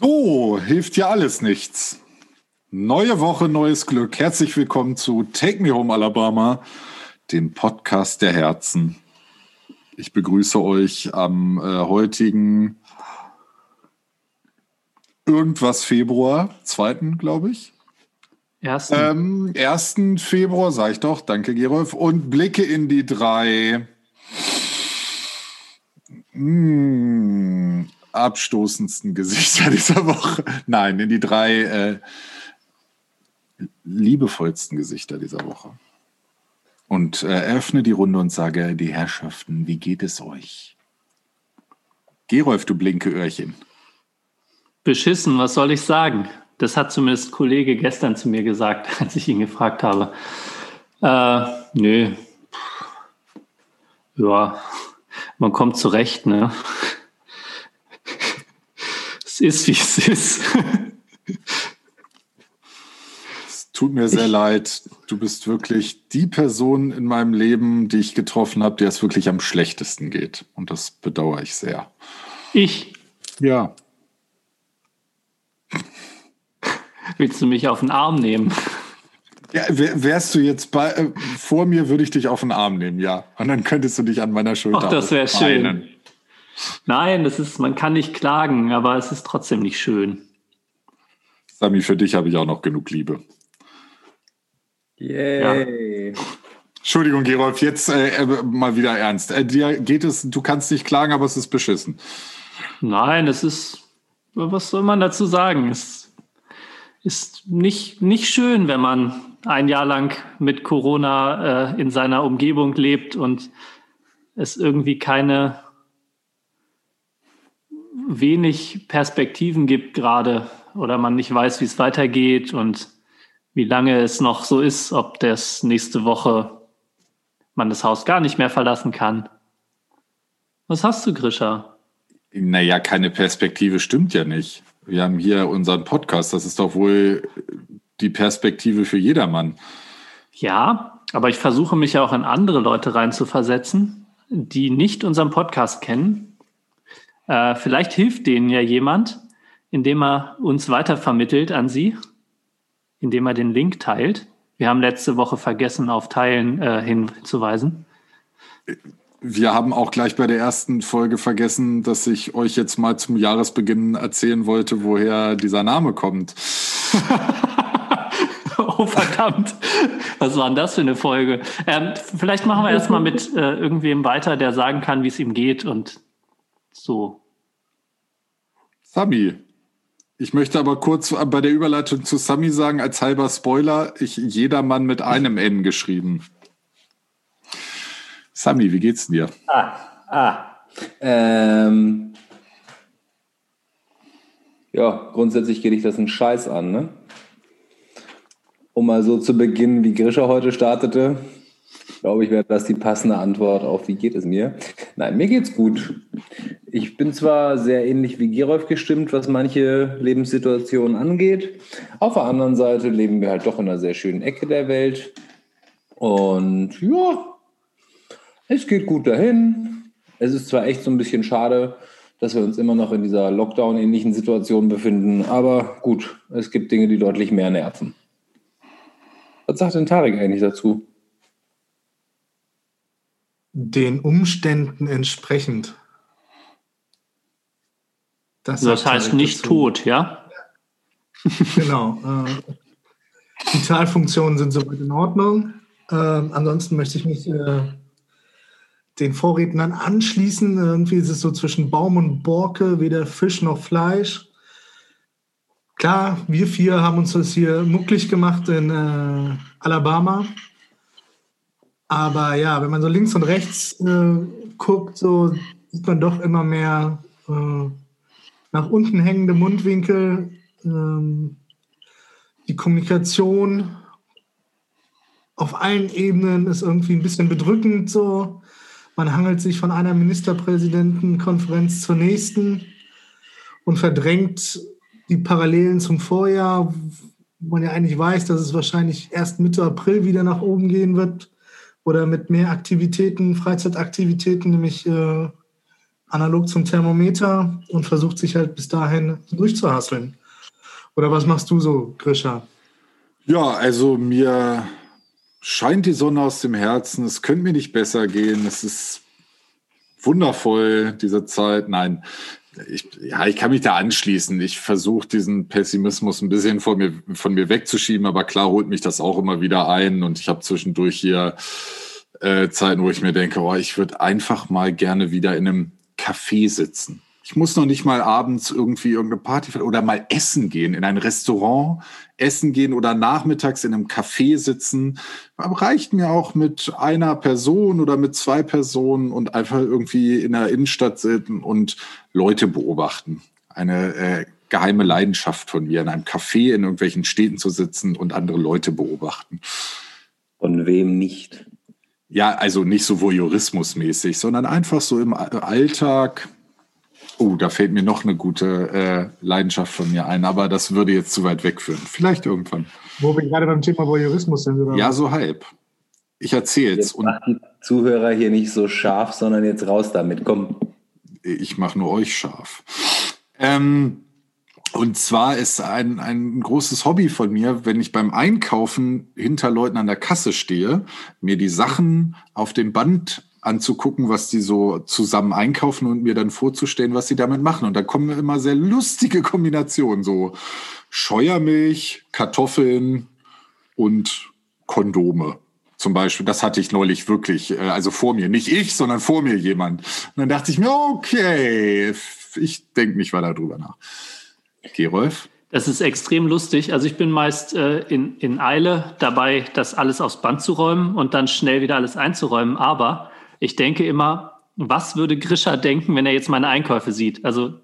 So, hilft ja alles nichts. Neue Woche, neues Glück. Herzlich willkommen zu Take Me Home Alabama, dem Podcast der Herzen. Ich begrüße euch am äh, heutigen irgendwas Februar, zweiten, glaube ich. Ersten. Ähm, 1. Februar, sag ich doch, danke Gerolf, und blicke in die drei mh, abstoßendsten Gesichter dieser Woche. Nein, in die drei äh, liebevollsten Gesichter dieser Woche. Und äh, eröffne die Runde und sage, die Herrschaften, wie geht es euch? Gerolf, du blinke Öhrchen. Beschissen, was soll ich sagen? Das hat zumindest ein Kollege gestern zu mir gesagt, als ich ihn gefragt habe. Äh, nö. Ja, man kommt zurecht, ne? Es ist, wie es ist. Es tut mir sehr leid. Du bist wirklich die Person in meinem Leben, die ich getroffen habe, der es wirklich am schlechtesten geht. Und das bedauere ich sehr. Ich. Ja. Willst du mich auf den Arm nehmen? Ja, wärst du jetzt bei, äh, vor mir, würde ich dich auf den Arm nehmen, ja. Und dann könntest du dich an meiner Schulter Ach, das wäre schön. Nein, das ist, man kann nicht klagen, aber es ist trotzdem nicht schön. Sami, für dich habe ich auch noch genug Liebe. Yay. Ja. Entschuldigung, Gerolf, jetzt äh, mal wieder ernst. Äh, dir geht es, du kannst nicht klagen, aber es ist beschissen. Nein, es ist, was soll man dazu sagen? Es ist nicht, nicht schön, wenn man ein Jahr lang mit Corona äh, in seiner Umgebung lebt und es irgendwie keine wenig Perspektiven gibt gerade oder man nicht weiß, wie es weitergeht und wie lange es noch so ist, ob das nächste Woche man das Haus gar nicht mehr verlassen kann. Was hast du, Grisha? Naja, keine Perspektive stimmt ja nicht. Wir haben hier unseren Podcast. Das ist doch wohl die Perspektive für jedermann. Ja, aber ich versuche mich ja auch in andere Leute reinzuversetzen, die nicht unseren Podcast kennen. Äh, vielleicht hilft denen ja jemand, indem er uns weitervermittelt an sie, indem er den Link teilt. Wir haben letzte Woche vergessen, auf Teilen äh, hinzuweisen. Wir haben auch gleich bei der ersten Folge vergessen, dass ich euch jetzt mal zum Jahresbeginn erzählen wollte, woher dieser Name kommt. oh, verdammt. Was war denn das für eine Folge? Ähm, vielleicht machen wir erstmal mit äh, irgendwem weiter, der sagen kann, wie es ihm geht und so. Sami. Ich möchte aber kurz bei der Überleitung zu Sami sagen, als halber Spoiler, ich jedermann mit einem N geschrieben. Sami, wie geht's dir? Ah, ah. Ähm, ja, grundsätzlich geht dich das einen Scheiß an, ne? Um mal so zu beginnen, wie Grisha heute startete, glaube ich, wäre das die passende Antwort auf, wie geht es mir? Nein, mir geht's gut. Ich bin zwar sehr ähnlich wie Gerolf gestimmt, was manche Lebenssituationen angeht. Auf der anderen Seite leben wir halt doch in einer sehr schönen Ecke der Welt. Und ja, es geht gut dahin. Es ist zwar echt so ein bisschen schade, dass wir uns immer noch in dieser Lockdown-ähnlichen Situation befinden, aber gut, es gibt Dinge, die deutlich mehr nerven. Was sagt denn Tarek eigentlich dazu? Den Umständen entsprechend. Das, das heißt nicht dazu. tot, ja? Genau. Äh, Vitalfunktionen sind soweit in Ordnung. Äh, ansonsten möchte ich mich äh, den Vorrednern anschließen. Irgendwie ist es so zwischen Baum und Borke, weder Fisch noch Fleisch. Klar, wir vier haben uns das hier mucklig gemacht in äh, Alabama. Aber ja, wenn man so links und rechts äh, guckt, so sieht man doch immer mehr äh, nach unten hängende Mundwinkel. Ähm, die Kommunikation auf allen Ebenen ist irgendwie ein bisschen bedrückend so. Man hangelt sich von einer Ministerpräsidentenkonferenz zur nächsten und verdrängt die Parallelen zum Vorjahr, wo man ja eigentlich weiß, dass es wahrscheinlich erst Mitte April wieder nach oben gehen wird, oder mit mehr Aktivitäten, Freizeitaktivitäten, nämlich äh, analog zum Thermometer und versucht sich halt bis dahin durchzuhasseln. Oder was machst du so, Grisha? Ja, also mir scheint die Sonne aus dem Herzen. Es könnte mir nicht besser gehen. Es ist wundervoll, diese Zeit. Nein, ich, ja, ich kann mich da anschließen. Ich versuche diesen Pessimismus ein bisschen von mir, von mir wegzuschieben, aber klar holt mich das auch immer wieder ein und ich habe zwischendurch hier äh, Zeiten, wo ich mir denke, oh, ich würde einfach mal gerne wieder in einem Café sitzen. Ich muss noch nicht mal abends irgendwie irgendeine Party oder mal essen gehen, in ein Restaurant essen gehen oder nachmittags in einem Café sitzen. Reicht mir auch mit einer Person oder mit zwei Personen und einfach irgendwie in der Innenstadt sitzen und Leute beobachten. Eine äh, geheime Leidenschaft von mir, in einem Café in irgendwelchen Städten zu sitzen und andere Leute beobachten. Von wem nicht? Ja, also nicht so voyeurismusmäßig, sondern einfach so im Alltag Oh, da fällt mir noch eine gute äh, Leidenschaft von mir ein, aber das würde jetzt zu weit wegführen. Vielleicht irgendwann. Wo wir gerade beim Thema Voyeurismus sind, oder? Ja, so halb. Ich erzähle Jetzt macht die Zuhörer hier nicht so scharf, sondern jetzt raus damit. Komm. Ich mache nur euch scharf. Ähm, und zwar ist ein, ein großes Hobby von mir, wenn ich beim Einkaufen hinter Leuten an der Kasse stehe, mir die Sachen auf dem Band anzugucken, was die so zusammen einkaufen und mir dann vorzustellen, was sie damit machen. Und da kommen immer sehr lustige Kombinationen, so Scheuermilch, Kartoffeln und Kondome. Zum Beispiel, das hatte ich neulich wirklich, äh, also vor mir, nicht ich, sondern vor mir jemand. Und dann dachte ich mir, okay, ich denke nicht weiter drüber nach. Gerolf? Das ist extrem lustig. Also ich bin meist äh, in, in Eile dabei, das alles aufs Band zu räumen und dann schnell wieder alles einzuräumen. Aber ich denke immer, was würde Grisha denken, wenn er jetzt meine Einkäufe sieht? Also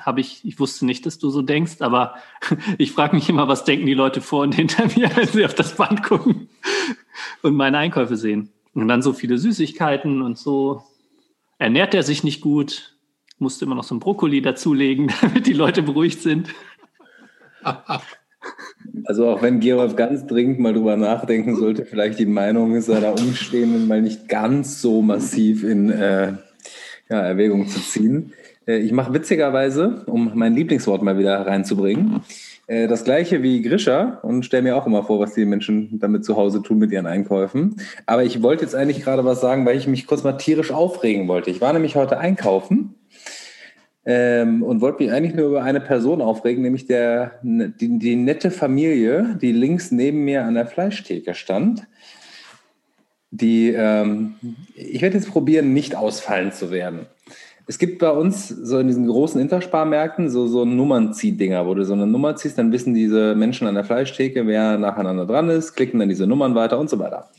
habe ich, ich wusste nicht, dass du so denkst, aber ich frage mich immer, was denken die Leute vor und hinter mir, wenn sie auf das Band gucken und meine Einkäufe sehen. Und dann so viele Süßigkeiten und so. Ernährt er sich nicht gut? Musste immer noch so ein Brokkoli dazulegen, damit die Leute beruhigt sind. Also auch wenn Gerolf ganz dringend mal drüber nachdenken sollte, vielleicht die Meinung seiner Umstehenden mal nicht ganz so massiv in äh, ja, Erwägung zu ziehen. Äh, ich mache witzigerweise, um mein Lieblingswort mal wieder reinzubringen, äh, das gleiche wie Grisha und stelle mir auch immer vor, was die Menschen damit zu Hause tun mit ihren Einkäufen. Aber ich wollte jetzt eigentlich gerade was sagen, weil ich mich kurz mal tierisch aufregen wollte. Ich war nämlich heute einkaufen ähm, und wollte mich eigentlich nur über eine Person aufregen, nämlich der, die, die nette Familie, die links neben mir an der Fleischtheke stand. Die, ähm, ich werde jetzt probieren, nicht ausfallen zu werden. Es gibt bei uns so in diesen großen Intersparmärkten so, so Nummernziehdinger, wo du so eine Nummer ziehst, dann wissen diese Menschen an der Fleischtheke, wer nacheinander dran ist, klicken dann diese Nummern weiter und so weiter.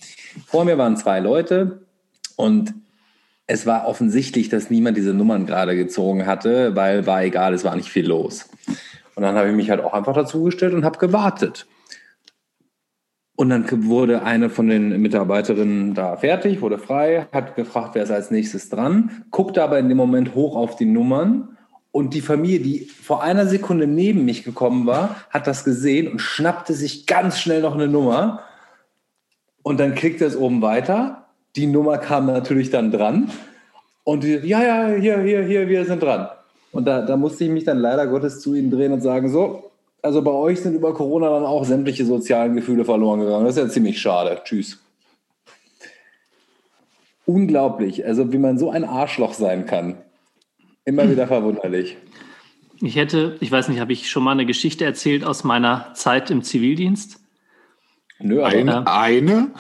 Vor mir waren zwei Leute und es war offensichtlich, dass niemand diese Nummern gerade gezogen hatte, weil war egal, es war nicht viel los. Und dann habe ich mich halt auch einfach dazugestellt und habe gewartet. Und dann wurde eine von den Mitarbeiterinnen da fertig, wurde frei, hat gefragt, wer ist als nächstes dran, guckte aber in dem Moment hoch auf die Nummern und die Familie, die vor einer Sekunde neben mich gekommen war, hat das gesehen und schnappte sich ganz schnell noch eine Nummer. Und dann klickte es oben weiter die Nummer kam natürlich dann dran. Und die, ja, ja, hier, hier, hier, wir sind dran. Und da, da musste ich mich dann leider Gottes zu ihnen drehen und sagen, so, also bei euch sind über Corona dann auch sämtliche sozialen Gefühle verloren gegangen. Das ist ja ziemlich schade. Tschüss. Unglaublich, also wie man so ein Arschloch sein kann. Immer wieder verwunderlich. Ich hätte, ich weiß nicht, habe ich schon mal eine Geschichte erzählt aus meiner Zeit im Zivildienst? Nö, eine? eine?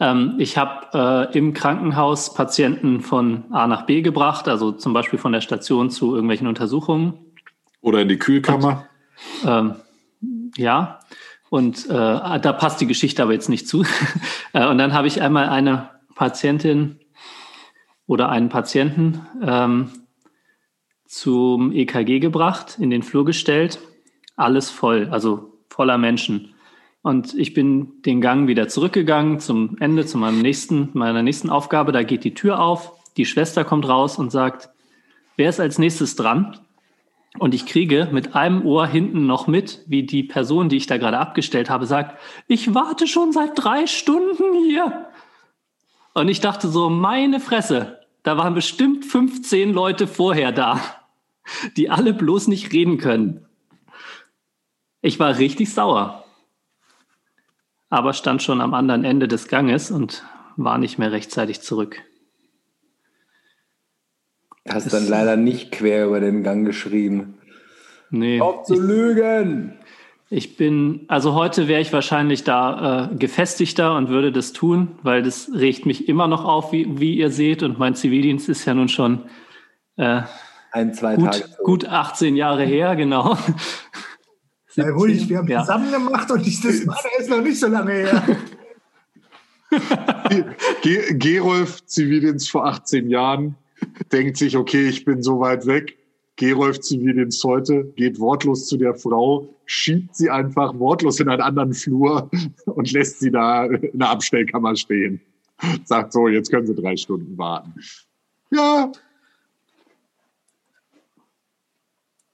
Ähm, ich habe äh, im Krankenhaus Patienten von A nach B gebracht, also zum Beispiel von der Station zu irgendwelchen Untersuchungen. Oder in die Kühlkammer. Und, ähm, ja, und äh, da passt die Geschichte aber jetzt nicht zu. Äh, und dann habe ich einmal eine Patientin oder einen Patienten ähm, zum EKG gebracht, in den Flur gestellt, alles voll, also voller Menschen. Und ich bin den Gang wieder zurückgegangen zum Ende, zu meinem nächsten, meiner nächsten Aufgabe. Da geht die Tür auf, die Schwester kommt raus und sagt, wer ist als nächstes dran? Und ich kriege mit einem Ohr hinten noch mit, wie die Person, die ich da gerade abgestellt habe, sagt, ich warte schon seit drei Stunden hier. Und ich dachte so, meine Fresse, da waren bestimmt 15 Leute vorher da, die alle bloß nicht reden können. Ich war richtig sauer, aber stand schon am anderen Ende des Ganges und war nicht mehr rechtzeitig zurück. Hast dann leider nicht quer über den Gang geschrieben. Nee. Auf zu lügen! Ich bin, also heute wäre ich wahrscheinlich da äh, gefestigter und würde das tun, weil das regt mich immer noch auf, wie, wie ihr seht. Und mein Zivildienst ist ja nun schon äh, Ein, zwei gut, Tage. gut 18 Jahre her, genau. Sei ruhig, wir haben Ja. zusammen gemacht und ich, das meine ist noch nicht so lange her. Ge Gerolf, Zivildienst vor 18 Jahren, denkt sich, okay, ich bin so weit weg. Gerolf, Zivildienst heute, geht wortlos zu der Frau, schiebt sie einfach wortlos in einen anderen Flur und lässt sie da in der Abstellkammer stehen. Sagt so, jetzt können Sie drei Stunden warten. Ja,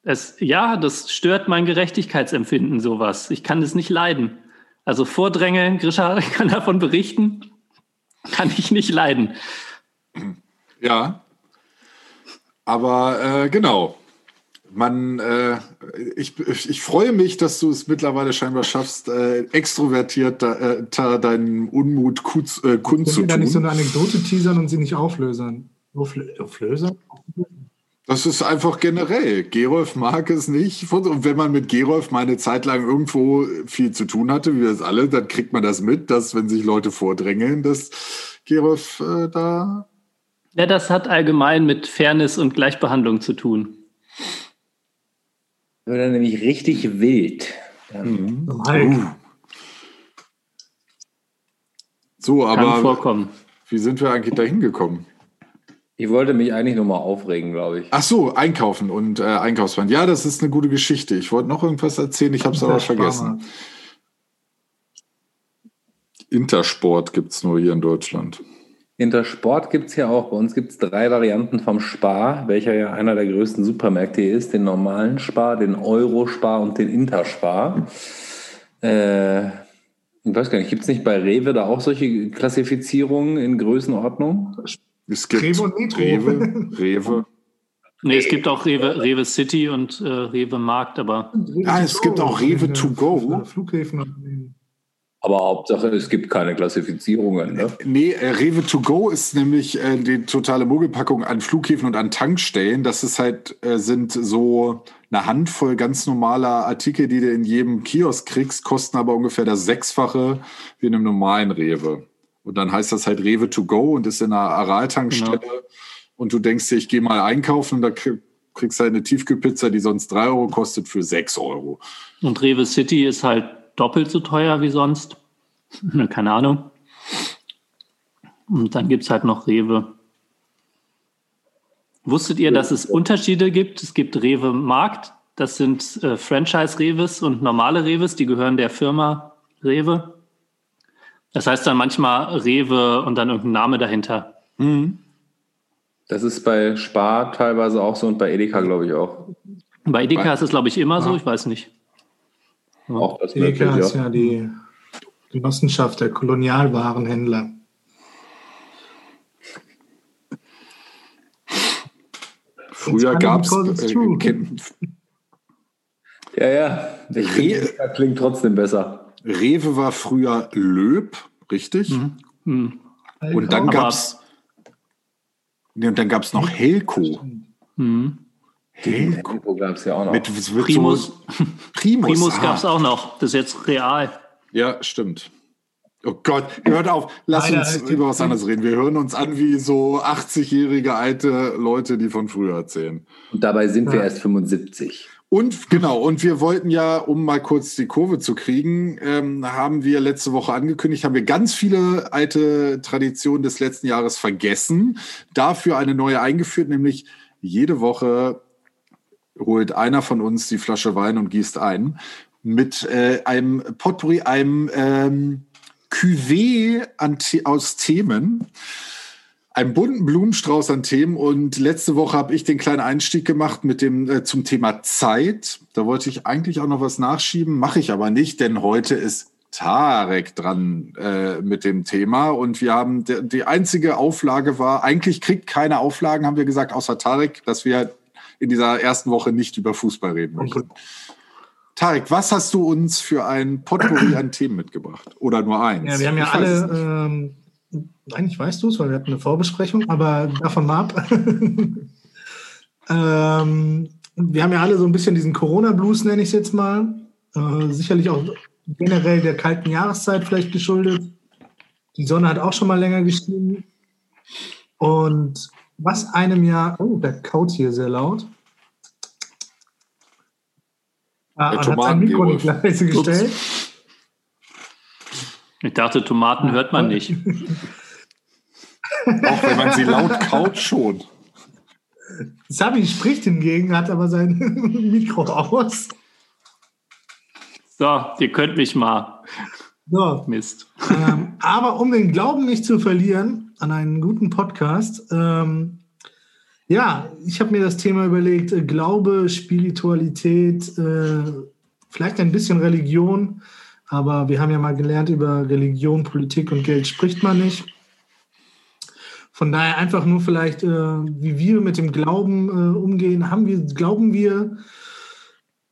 Es, ja, das stört mein Gerechtigkeitsempfinden, sowas. Ich kann das nicht leiden. Also Vordränge, Grisha kann davon berichten, kann ich nicht leiden. Ja. Aber äh, genau. Man, äh, ich, ich freue mich, dass du es mittlerweile scheinbar schaffst, äh, extrovertiert da, äh, deinen Unmut kuz, äh, Können wir da nicht so kundzutun. eine Anekdote teasern und sie nicht auflösern? Auflö auflösern? Das ist einfach generell. Gerolf mag es nicht. Und wenn man mit Gerolf mal eine Zeit lang irgendwo viel zu tun hatte, wie wir es alle, dann kriegt man das mit, dass wenn sich Leute vordrängeln, dass Gerolf äh, da Ja, das hat allgemein mit Fairness und Gleichbehandlung zu tun. Wird dann nämlich richtig wild. Normal. Uh. So, Kann aber vorkommen. wie sind wir eigentlich da hingekommen? Ich wollte mich eigentlich nur mal aufregen, glaube ich. Ach so, einkaufen und äh, Einkaufswagen. Ja, das ist eine gute Geschichte. Ich wollte noch irgendwas erzählen, ich habe es aber vergessen. Intersport gibt's nur hier in Deutschland. Intersport gibt es ja auch. Bei uns gibt es drei Varianten vom Spar, welcher ja einer der größten Supermärkte hier ist. Den normalen Spar, den Euro-Spar und den Interspar. Äh, ich weiß gar nicht, gibt es nicht bei Rewe da auch solche Klassifizierungen in Größenordnung? Es gibt Rewe und Metro. Rewe, Rewe. Nee, es gibt auch Rewe, Rewe City und äh, Rewe Markt, aber Ah, es gibt auch Rewe to go. Flughäfen. Aber Hauptsache, es gibt keine Klassifizierungen. Ne? Nee, äh, Rewe to go ist nämlich äh, die totale Mogelpackung an Flughäfen und an Tankstellen. Das ist halt, äh, sind so eine Handvoll ganz normaler Artikel, die du in jedem Kiosk kriegst, kosten aber ungefähr das Sechsfache wie in einem normalen Rewe. Und dann heißt das halt Rewe to go und ist in einer Aral-Tankstelle. Und du denkst dir, ich gehe mal einkaufen und da krieg- kriegst du halt eine Tiefkühlpizza, die sonst drei Euro kostet, für sechs Euro. und Rewe City ist halt doppelt so teuer wie sonst. Keine Ahnung. Und dann gibt's halt noch Rewe. Wusstet ihr, dass es Unterschiede gibt? Es gibt Rewe Markt, das sind äh, Franchise-Reves und normale Reves, die gehören der Firma Rewe. Das heißt dann manchmal Rewe und dann irgendein Name dahinter. Das ist bei Spar teilweise auch so und bei Edeka, glaube ich, auch. Bei Edeka Bei- ist es, glaube ich, immer so, Ja. ich weiß nicht. Auch das Edeka ist ja. ja die Genossenschaft der Kolonialwarenhändler. Früher because it's äh, Ja, ja. Edeka klingt trotzdem besser. Rewe war früher Löb, richtig? Hm. Und dann Aber- gab's nee, und dann gab's noch Helco. Hm. Helco. Info gab es ja auch noch. Mit, es wird Primus, So, Primus, Primus ah. gab es auch noch. Das ist jetzt real. Ja, stimmt. Oh Gott, hört auf. Lass Leider uns ist- über was anderes reden. Wir hören uns an wie so 80-jährige alte Leute, die von früher erzählen. Und dabei sind wir Ja. erst 75. Und genau, und wir wollten ja, um mal kurz die Kurve zu kriegen, ähm, haben wir letzte Woche angekündigt, haben wir ganz viele alte Traditionen des letzten Jahres vergessen, dafür eine neue eingeführt, nämlich jede Woche holt einer von uns die Flasche Wein und gießt ein mit äh, einem Potpourri, einem ähm, Cuvée aus Themen einen bunten Blumenstrauß an Themen und letzte Woche habe ich den kleinen Einstieg gemacht mit dem äh, zum Thema Zeit. Da wollte ich eigentlich auch noch was nachschieben, mache ich aber nicht, denn heute ist Tarek dran äh, mit dem Thema und wir haben die, einzige Auflage war, eigentlich kriegt keine Auflagen, haben wir gesagt, außer Tarek, dass wir in dieser ersten Woche nicht über Fußball reden möchten. Tarek, was hast du uns für ein Potpourri an Themen mitgebracht? Oder nur eins? Ja, wir haben ja alle, eigentlich weißt du es, weil wir hatten eine Vorbesprechung, aber davon mal ab. ähm, wir haben ja alle so ein bisschen diesen Corona-Blues, nenne ich es jetzt mal. Äh, sicherlich auch generell der kalten Jahreszeit vielleicht geschuldet. Die Sonne hat auch schon mal länger geschienen. Und was einem ja, oh, der kaut hier sehr laut. Ah, Der hat sein Mikro nicht leise Ups. Ich dachte, Tomaten hört man nicht. Auch wenn man sie laut kaut, schon. Sabi spricht hingegen, hat aber sein Mikro aus. So, ihr könnt mich mal. So, Mist. ähm, aber um den Glauben nicht zu verlieren an einen guten Podcast, ähm, ja, ich habe mir das Thema überlegt, äh, Glaube, Spiritualität, äh, vielleicht ein bisschen Religion, aber wir haben ja mal gelernt, über Religion, Politik und Geld spricht man nicht. Von daher einfach nur vielleicht, äh, wie wir mit dem Glauben äh, umgehen. Haben wir, glauben wir,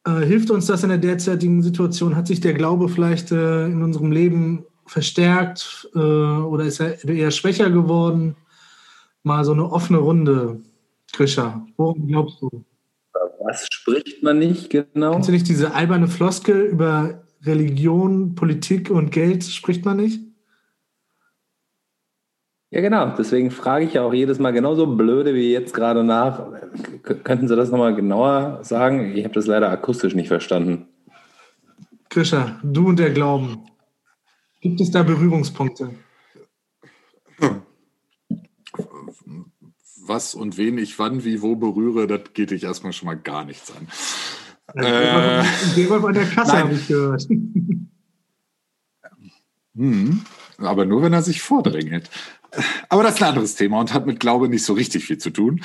äh, hilft uns das in der derzeitigen Situation? Hat sich der Glaube vielleicht äh, in unserem Leben verstärkt äh, oder ist er eher schwächer geworden? Mal so eine offene Runde, Grisha. Worum glaubst du? Was spricht man nicht genau? Kennst du nicht diese alberne Floskel über Religion, Politik und Geld? Spricht man nicht? Ja, genau. Deswegen frage ich ja auch jedes Mal genauso blöde wie jetzt gerade nach. K könnten Sie das nochmal genauer sagen? Ich habe das leider akustisch nicht verstanden. Grisha, du und der Glauben. Gibt es da Berührungspunkte? Was und wen ich wann, wie, wo berühre, das geht dich erstmal schon mal gar nichts an. Äh, Gerolf an der Kasse habe ich gehört. Hm, aber nur, wenn er sich vordrängelt. Aber das ist ein anderes Thema und hat mit Glaube nicht so richtig viel zu tun.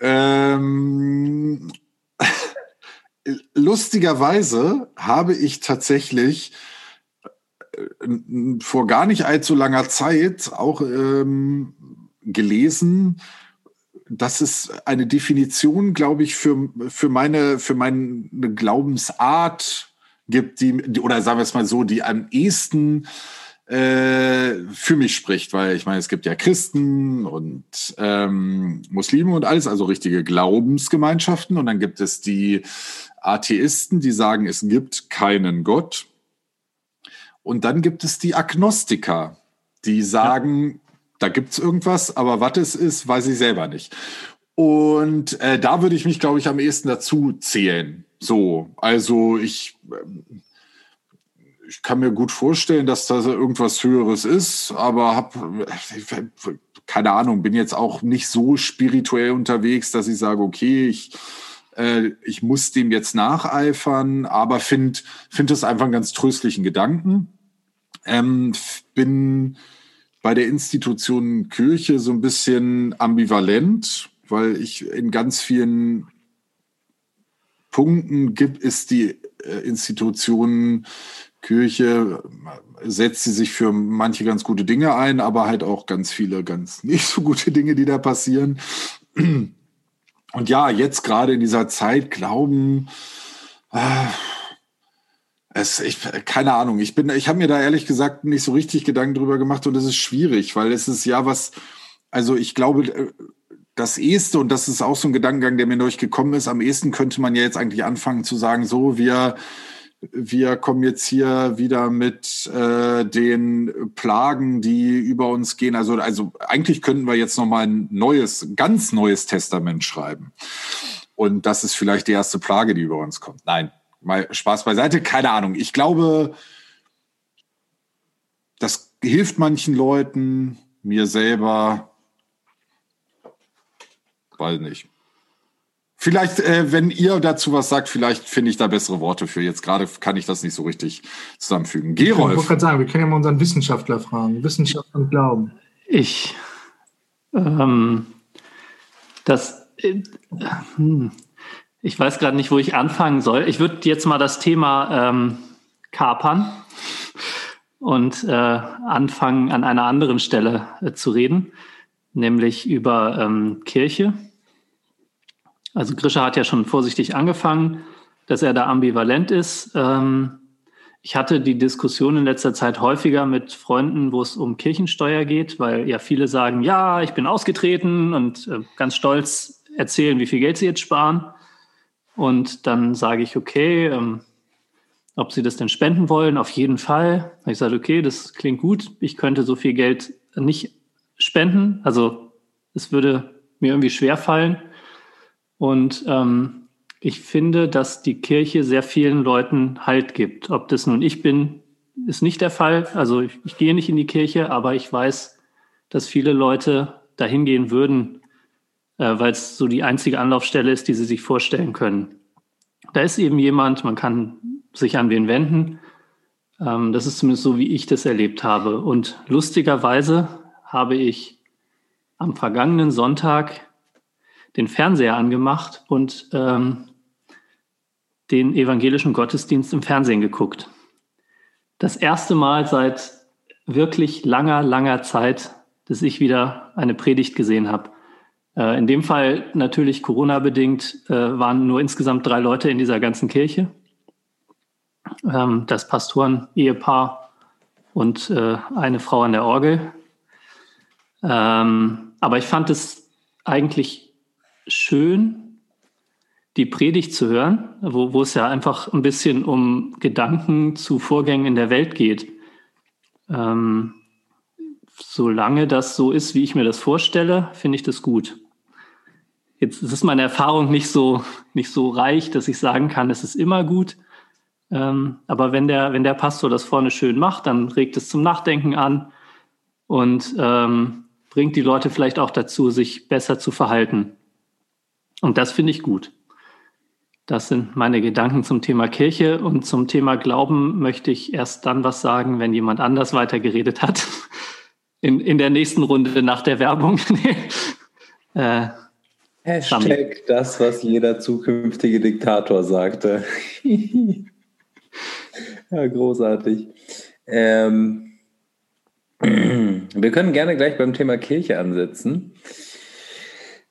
Ähm, lustigerweise habe ich tatsächlich äh, vor gar nicht allzu langer Zeit auch ähm, gelesen, dass es eine Definition, glaube ich, für, für, meine, für meine Glaubensart gibt, die, die, oder sagen wir es mal so, die am ehesten äh, für mich spricht, weil ich meine, es gibt ja Christen und ähm, Muslime und alles, also richtige Glaubensgemeinschaften. Und dann gibt es die Atheisten, die sagen, es gibt keinen Gott. Und dann gibt es die Agnostiker, die sagen, da gibt es irgendwas, aber was es ist, weiß ich selber nicht. Und äh, da würde ich mich, glaube ich, am ehesten dazu zählen. So, also ich, ähm, ich kann mir gut vorstellen, dass das irgendwas Höheres ist, aber habe keine Ahnung, bin jetzt auch nicht so spirituell unterwegs, dass ich sage, okay, ich, äh, ich muss dem jetzt nacheifern, aber finde find das einfach einen ganz tröstlichen Gedanken. Ähm, bin bei der Institution Kirche so ein bisschen ambivalent, weil ich in ganz vielen Punkten gibt, ist die äh, Institution Kirche, setzt sie sich für manche ganz gute Dinge ein, aber halt auch ganz viele ganz nicht so gute Dinge, die da passieren. Und ja, jetzt gerade in dieser Zeit glauben, äh, es, ich, keine Ahnung, ich bin, ich habe mir da ehrlich gesagt nicht so richtig Gedanken drüber gemacht und es ist schwierig, weil es ist ja was, also ich glaube, das Eheste, und das ist auch so ein Gedankengang, der mir durchgekommen ist, am ehesten könnte man ja jetzt eigentlich anfangen zu sagen, so, wir, wir kommen jetzt hier wieder mit äh, den Plagen, die über uns gehen. Also, also eigentlich könnten wir jetzt nochmal ein neues, ganz neues Testament schreiben. Und das ist vielleicht die erste Plage, die über uns kommt. Nein, mal Spaß beiseite, keine Ahnung. Ich glaube, das hilft manchen Leuten, mir selber, weiß nicht. Vielleicht, äh, wenn ihr dazu was sagt, vielleicht finde ich da bessere Worte für. Jetzt gerade kann ich das nicht so richtig zusammenfügen. Ich wollte Gerolf. gerade sagen, wir können ja mal unseren Wissenschaftler fragen. Wissenschaft und Glauben. Ich. Ähm, das. Äh, hm, ich weiß gerade nicht, wo ich anfangen soll. Ich würde jetzt mal das Thema ähm, kapern. und äh, anfangen, an einer anderen Stelle äh, zu reden, nämlich über ähm, Kirche. Also Grisha hat ja schon vorsichtig angefangen, dass er da ambivalent ist. Ähm, ich hatte die Diskussion in letzter Zeit häufiger mit Freunden, wo es um Kirchensteuer geht, weil ja viele sagen, ja, ich bin ausgetreten und äh, ganz stolz erzählen, wie viel Geld sie jetzt sparen. Und dann sage ich, okay, ähm, ob sie das denn spenden wollen, auf jeden Fall. Ich sage, okay, das klingt gut. Ich könnte so viel Geld nicht spenden. Also es würde mir irgendwie schwer fallen. Und ähm, ich finde, dass die Kirche sehr vielen Leuten Halt gibt. Ob das nun ich bin, ist nicht der Fall. Also ich, ich gehe nicht in die Kirche, aber ich weiß, dass viele Leute dahin gehen würden, äh, weil es so die einzige Anlaufstelle ist, die sie sich vorstellen können. Da ist eben jemand, man kann sich an wen wenden. Ähm, das ist zumindest so, wie ich das erlebt habe. Und lustigerweise habe ich am vergangenen Sonntag den Fernseher angemacht und ähm, den evangelischen Gottesdienst im Fernsehen geguckt. Das erste Mal seit wirklich langer, langer Zeit, dass ich wieder eine Predigt gesehen habe. Äh, in dem Fall natürlich Corona-bedingt äh, waren nur insgesamt drei Leute in dieser ganzen Kirche. Ähm, das Pastoren-Ehepaar und äh, eine Frau an der Orgel. Ähm, aber ich fand es eigentlich schön, die Predigt zu hören, wo, wo es ja einfach ein bisschen um Gedanken zu Vorgängen in der Welt geht. Ähm, solange das so ist, wie ich mir das vorstelle, finde ich das gut. Jetzt ist meine Erfahrung nicht so, nicht so reich, dass ich sagen kann, es ist immer gut. Ähm, aber wenn der, wenn der Pastor das vorne schön macht, dann regt es zum Nachdenken an und ähm, bringt die Leute vielleicht auch dazu, sich besser zu verhalten. Und das finde ich gut. Das sind meine Gedanken zum Thema Kirche und zum Thema Glauben möchte ich erst dann was sagen, wenn jemand anders weitergeredet hat. In, in der nächsten Runde nach der Werbung. äh, Hashtag das, was jeder zukünftige Diktator sagte. ja, großartig. Ähm, wir können gerne gleich beim Thema Kirche ansetzen.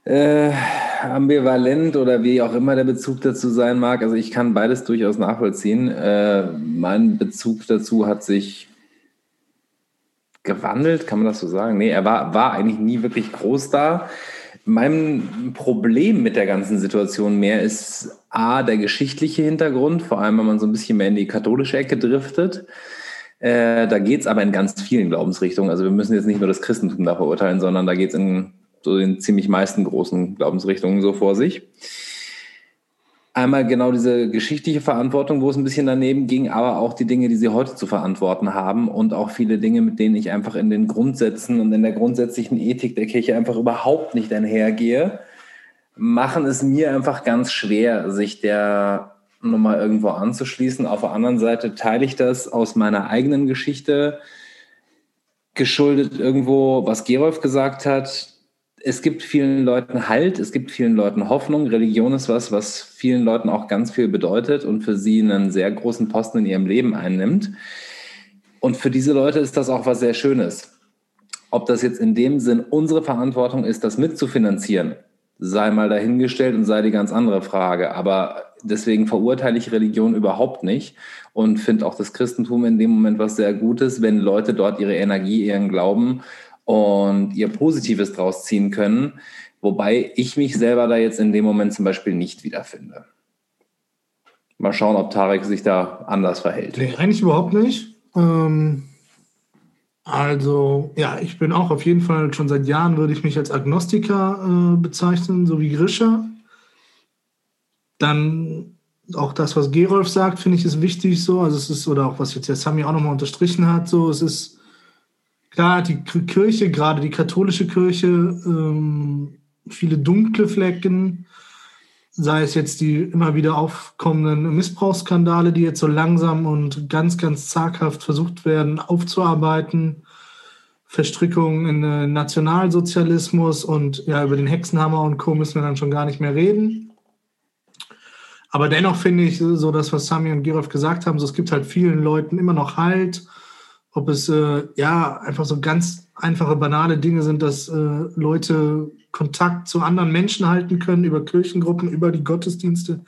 Äh, ambivalent oder wie auch immer der Bezug dazu sein mag. Also ich kann beides durchaus nachvollziehen. Äh, mein Bezug dazu hat sich gewandelt, kann man das so sagen? Nee, er war, war eigentlich nie wirklich groß da. Mein Problem mit der ganzen Situation mehr ist A, der geschichtliche Hintergrund, vor allem wenn man so ein bisschen mehr in die katholische Ecke driftet. Äh, da geht es aber in ganz vielen Glaubensrichtungen. Also wir müssen jetzt nicht nur das Christentum da verurteilen, sondern da geht es in so den ziemlich meisten großen Glaubensrichtungen so vor sich. Einmal genau diese geschichtliche Verantwortung, wo es ein bisschen daneben ging, aber auch die Dinge, die sie heute zu verantworten haben und auch viele Dinge, mit denen ich einfach in den Grundsätzen und in der grundsätzlichen Ethik der Kirche einfach überhaupt nicht einhergehe, machen es mir einfach ganz schwer, sich der nochmal irgendwo anzuschließen. Auf der anderen Seite teile ich das aus meiner eigenen Geschichte geschuldet irgendwo, was Gerolf gesagt hat es gibt vielen Leuten Halt, es gibt vielen Leuten Hoffnung. Religion ist was, was vielen Leuten auch ganz viel bedeutet und für sie einen sehr großen Posten in ihrem Leben einnimmt. Und für diese Leute ist das auch was sehr Schönes. Ob das jetzt in dem Sinn unsere Verantwortung ist, das mitzufinanzieren, sei mal dahingestellt und sei die ganz andere Frage. Aber deswegen verurteile ich Religion überhaupt nicht und finde auch das Christentum in dem Moment was sehr Gutes, wenn Leute dort ihre Energie, ihren Glauben und ihr Positives draus ziehen können, wobei ich mich selber da jetzt in dem Moment zum Beispiel nicht wiederfinde. Mal schauen, ob Tarek sich da anders verhält. Nee, eigentlich überhaupt nicht. Ähm, also, ja, ich bin auch auf jeden Fall schon seit Jahren, würde ich mich als Agnostiker äh, bezeichnen, so wie Grisha. Dann auch das, was Gerolf sagt, finde ich ist wichtig so. Also es ist, oder auch was jetzt der Sami auch nochmal unterstrichen hat, so, es ist Klar, die Kirche, gerade die katholische Kirche, ähm, viele dunkle Flecken, sei es jetzt die immer wieder aufkommenden Missbrauchsskandale, die jetzt so langsam und ganz, ganz zaghaft versucht werden aufzuarbeiten, Verstrickungen in den Nationalsozialismus und ja, über den Hexenhammer und Co. müssen wir dann schon gar nicht mehr reden. Aber dennoch finde ich so das, was Sami und Gerolf gesagt haben, so es gibt halt vielen Leuten immer noch Halt ob es äh, ja einfach so ganz einfache, banale Dinge sind, dass äh, Leute Kontakt zu anderen Menschen halten können über Kirchengruppen, über die Gottesdienste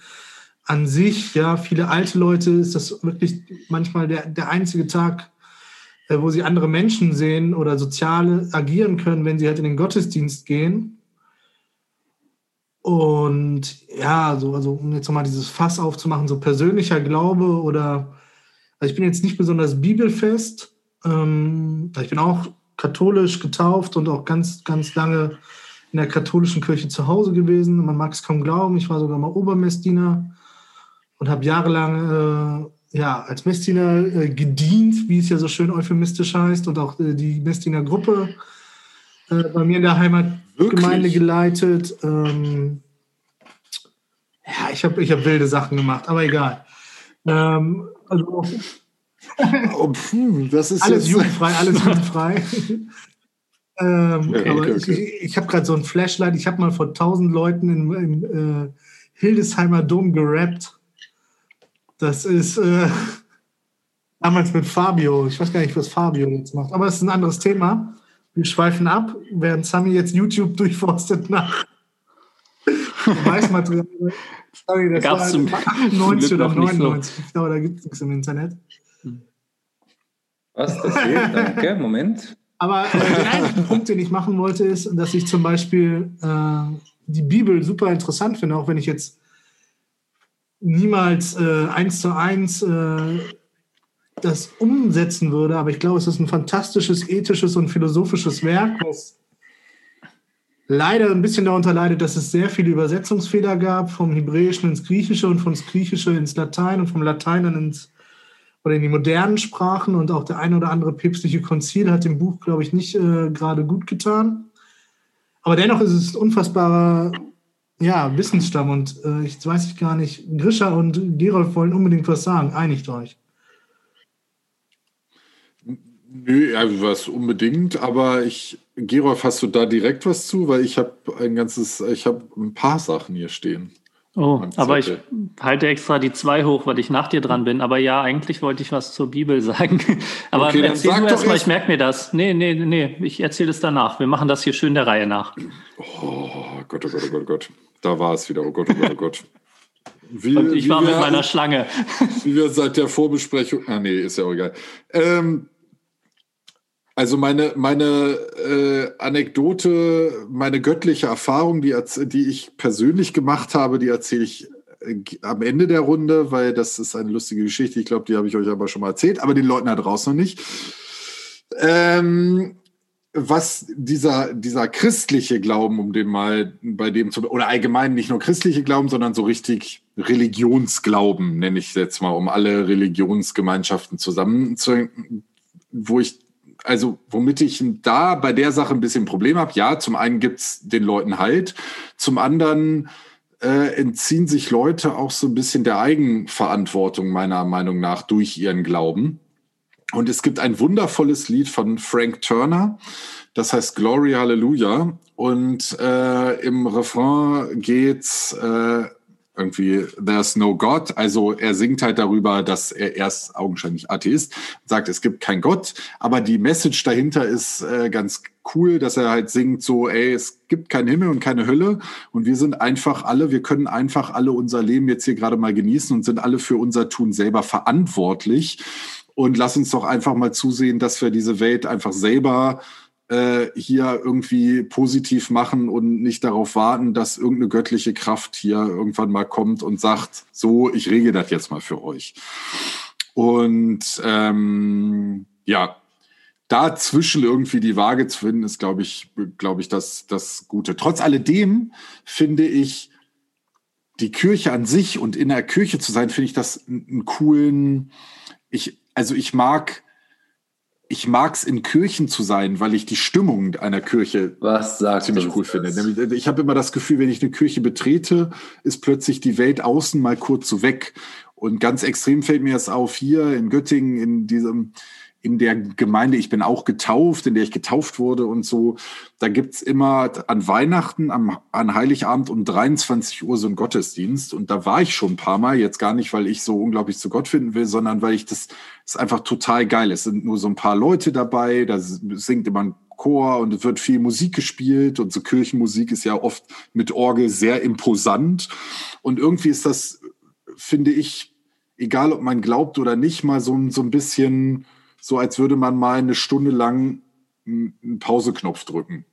an sich. Ja, viele alte Leute ist das wirklich manchmal der, der einzige Tag, äh, wo sie andere Menschen sehen oder soziale agieren können, wenn sie halt in den Gottesdienst gehen. Und ja, so, also um jetzt nochmal dieses Fass aufzumachen, so persönlicher Glaube oder, also ich bin jetzt nicht besonders bibelfest. Ähm, ich bin auch katholisch getauft und auch ganz, ganz lange in der katholischen Kirche zu Hause gewesen. Man mag es kaum glauben, ich war sogar mal Obermessdiener und habe jahrelang äh, ja, als Messdiener äh, gedient, wie es ja so schön euphemistisch heißt, und auch äh, die Messdiener Gruppe äh, bei mir in der Heimatgemeinde geleitet. Ähm, ja, ich habe ich hab wilde Sachen gemacht, aber egal. Ähm, also, das ist alles jugendfrei, alles jugendfrei. ähm, okay, aber okay, okay. ich, ich habe gerade so ein Flashlight. Ich habe mal vor tausend Leuten im, im äh, Hildesheimer Dom gerappt. Das ist äh, damals mit Fabio. Ich weiß gar nicht, was Fabio jetzt macht, aber es ist ein anderes Thema. Wir schweifen ab, während Sami jetzt YouTube durchforstet nach Beweismaterial. Sorry, das Gab's war 98 oder 99. So. Ich glaube, da gibt es nichts im Internet. Was? Das geht? Danke, Moment. Aber äh, der einzige Punkt, den ich machen wollte, ist, dass ich zum Beispiel äh, die Bibel super interessant finde, auch wenn ich jetzt niemals äh, eins zu eins äh, das umsetzen würde, aber ich glaube, es ist ein fantastisches ethisches und philosophisches Werk, was leider ein bisschen darunter leidet, dass es sehr viele Übersetzungsfehler gab, vom Hebräischen ins Griechische und vom Griechische ins Latein und vom Latein dann ins oder in die modernen Sprachen und auch der ein oder andere päpstliche Konzil hat dem Buch, glaube ich, nicht äh, gerade gut getan. Aber dennoch ist es unfassbarer ja, Wissensstamm und äh, ich weiß ich gar nicht. Grisha und Gerolf wollen unbedingt was sagen. Einigt euch. Nö, was unbedingt, aber ich, Gerolf, hast du da direkt was zu? Weil ich habe ein ganzes, ich habe ein paar Sachen hier stehen. Oh, aber ich halte extra die zwei hoch, weil ich nach dir dran bin. Aber ja, eigentlich wollte ich was zur Bibel sagen. aber okay, erzähl du erst mal, ich merke mir das. Nee, nee, nee, ich erzähle es danach. Wir machen das hier schön der Reihe nach. Oh Gott, oh Gott, oh Gott, oh Gott. Da war es wieder. Oh Gott, oh Gott, oh Gott. Wie, Und ich war wir, mit meiner Schlange. Wie wir seit der Vorbesprechung. Ah, nee, ist ja auch egal. Ähm, also meine, meine äh, Anekdote, meine göttliche Erfahrung, die, die ich persönlich gemacht habe, die erzähle ich äh, am Ende der Runde, weil das ist eine lustige Geschichte. Ich glaube, die habe ich euch aber schon mal erzählt, aber den Leuten da draußen noch nicht. Ähm, was dieser, dieser christliche Glauben, um den mal bei dem zu, oder allgemein nicht nur christliche Glauben, sondern so richtig Religionsglauben, nenne ich jetzt mal, um alle Religionsgemeinschaften zusammen zu, wo ich also womit ich da bei der Sache ein bisschen Problem habe, ja, zum einen gibt's den Leuten Halt, zum anderen äh, entziehen sich Leute auch so ein bisschen der Eigenverantwortung meiner Meinung nach durch ihren Glauben. Und es gibt ein wundervolles Lied von Frank Turner, das heißt Glory Hallelujah. Und äh, im Refrain geht's äh, irgendwie There's no God. Also er singt halt darüber, dass er erst augenscheinlich Atheist sagt, es gibt kein Gott. Aber die Message dahinter ist äh, ganz cool, dass er halt singt so, ey, es gibt keinen Himmel und keine Hölle und wir sind einfach alle, wir können einfach alle unser Leben jetzt hier gerade mal genießen und sind alle für unser Tun selber verantwortlich. Und lass uns doch einfach mal zusehen, dass wir diese Welt einfach selber hier irgendwie positiv machen und nicht darauf warten, dass irgendeine göttliche Kraft hier irgendwann mal kommt und sagt, so, ich regel das jetzt mal für euch. Und ähm, ja, dazwischen irgendwie die Waage zu finden, ist, glaube ich, glaube ich, das, das Gute. Trotz alledem finde ich die Kirche an sich und in der Kirche zu sein, finde ich das einen coolen, ich, also ich mag ich mag es in Kirchen zu sein, weil ich die Stimmung einer Kirche ziemlich cool finde. Nämlich, ich habe immer das Gefühl, wenn ich eine Kirche betrete, ist plötzlich die Welt außen mal kurz so weg. Und ganz extrem fällt mir das auf hier in Göttingen, in diesem, in der Gemeinde, ich bin auch getauft, in der ich getauft wurde und so, da gibt's immer an Weihnachten, am, an Heiligabend um 23 Uhr so einen Gottesdienst. Und da war ich schon ein paar Mal, jetzt gar nicht, weil ich so unglaublich zu Gott finden will, sondern weil ich das ist einfach total geil. Es sind nur so ein paar Leute dabei, da singt immer ein Chor und es wird viel Musik gespielt und so Kirchenmusik ist ja oft mit Orgel sehr imposant. Und irgendwie ist das, finde ich, egal ob man glaubt oder nicht, mal so, so ein bisschen so als würde man mal eine Stunde lang einen Pauseknopf drücken.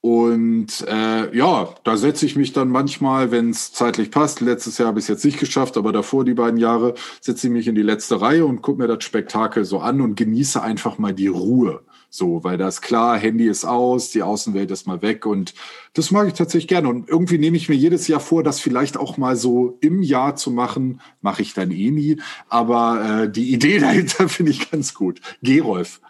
Und äh, ja, da setze ich mich dann manchmal, wenn es zeitlich passt. Letztes Jahr habe ich es jetzt nicht geschafft, aber davor die beiden Jahre setze ich mich in die letzte Reihe und gucke mir das Spektakel so an und genieße einfach mal die Ruhe. So, weil das klar, Handy ist aus, die Außenwelt ist mal weg und das mag ich tatsächlich gerne. Und irgendwie nehme ich mir jedes Jahr vor, das vielleicht auch mal so im Jahr zu machen. Mache ich dann eh nie. Aber äh, die Idee dahinter finde ich ganz gut. Gerolf.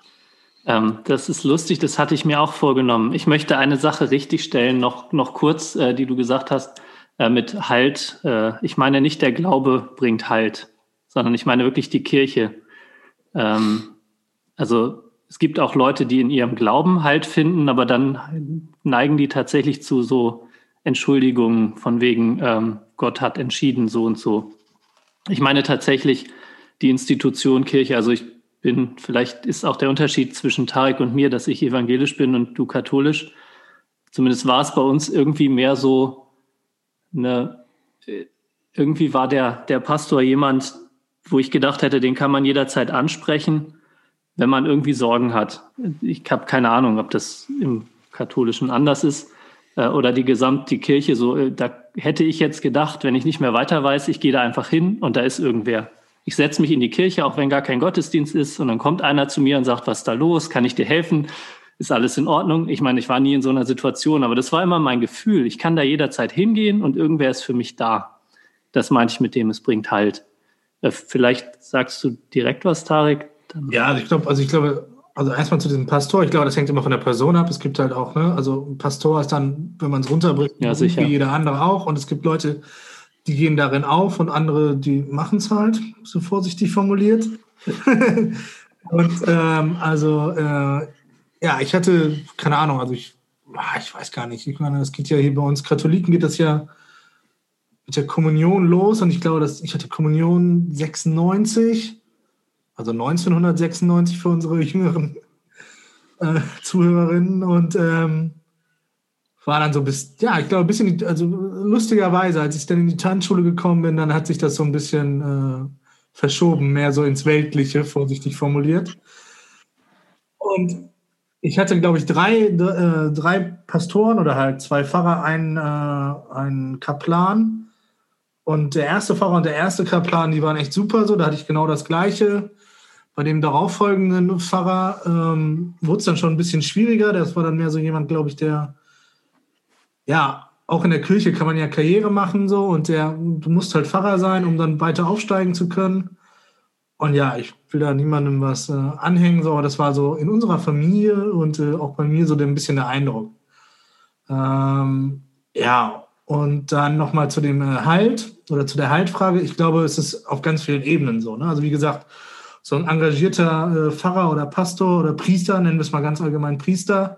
Ähm, das ist lustig, das hatte ich mir auch vorgenommen. Ich möchte eine Sache richtigstellen, noch, noch kurz, äh, die du gesagt hast, äh, mit Halt. Äh, ich meine nicht der Glaube bringt Halt, sondern ich meine wirklich die Kirche. Ähm, also es gibt auch Leute, die in ihrem Glauben Halt finden, aber dann neigen die tatsächlich zu so Entschuldigungen von wegen, ähm, Gott hat entschieden, so und so. Ich meine tatsächlich die Institution Kirche. Also ich bin, vielleicht ist auch der Unterschied zwischen Tarek und mir, dass ich evangelisch bin und du katholisch. Zumindest war es bei uns irgendwie mehr so eine, irgendwie war der, der Pastor jemand, wo ich gedacht hätte, den kann man jederzeit ansprechen wenn man irgendwie Sorgen hat. Ich habe keine Ahnung, ob das im Katholischen anders ist äh, oder die gesamte Kirche so. Äh, da hätte ich jetzt gedacht, wenn ich nicht mehr weiter weiß, ich gehe da einfach hin und da ist irgendwer. Ich setze mich in die Kirche, auch wenn gar kein Gottesdienst ist, und dann kommt einer zu mir und sagt, was ist da los? Kann ich dir helfen? Ist alles in Ordnung? Ich meine, ich war nie in so einer Situation, aber das war immer mein Gefühl. Ich kann da jederzeit hingehen und irgendwer ist für mich da. Das meine ich mit dem, es bringt Halt. Äh, vielleicht sagst du direkt was, Tarek, dann ja, also ich glaube, also ich glaube, also erstmal zu diesem Pastor, ich glaube, das hängt immer von der Person ab. Es gibt halt auch, ne, also ein Pastor ist dann, wenn man es runterbricht, ja, sicher. wie jeder andere auch. Und es gibt Leute, die gehen darin auf und andere, die machen es halt, so vorsichtig formuliert. und ähm, also, äh, ja, ich hatte, keine Ahnung, also ich, ah, ich weiß gar nicht, ich meine, es geht ja hier bei uns Katholiken geht das ja mit der Kommunion los und ich glaube, dass ich hatte Kommunion 96 also 1996 für unsere jüngeren äh, Zuhörerinnen und ähm, war dann so bis, ja, ich glaube, ein bisschen, also lustigerweise, als ich dann in die Tanzschule gekommen bin, dann hat sich das so ein bisschen äh, verschoben, mehr so ins Weltliche, vorsichtig formuliert. Und ich hatte, glaube ich, drei, äh, drei Pastoren oder halt zwei Pfarrer, einen, äh, einen Kaplan. Und der erste Pfarrer und der erste Kaplan, die waren echt super so. Da hatte ich genau das Gleiche. Bei dem darauffolgenden Pfarrer ähm, wurde es dann schon ein bisschen schwieriger. Das war dann mehr so jemand, glaube ich, der, ja, auch in der Kirche kann man ja Karriere machen so und der, du musst halt Pfarrer sein, um dann weiter aufsteigen zu können. Und ja, ich will da niemandem was äh, anhängen, so, aber das war so in unserer Familie und äh, auch bei mir so ein bisschen der Eindruck. Ähm, ja, und dann nochmal zu dem äh, Halt oder zu der Haltfrage. Ich glaube, es ist auf ganz vielen Ebenen so. Ne? Also wie gesagt, so ein engagierter äh, Pfarrer oder Pastor oder Priester, nennen wir es mal ganz allgemein Priester,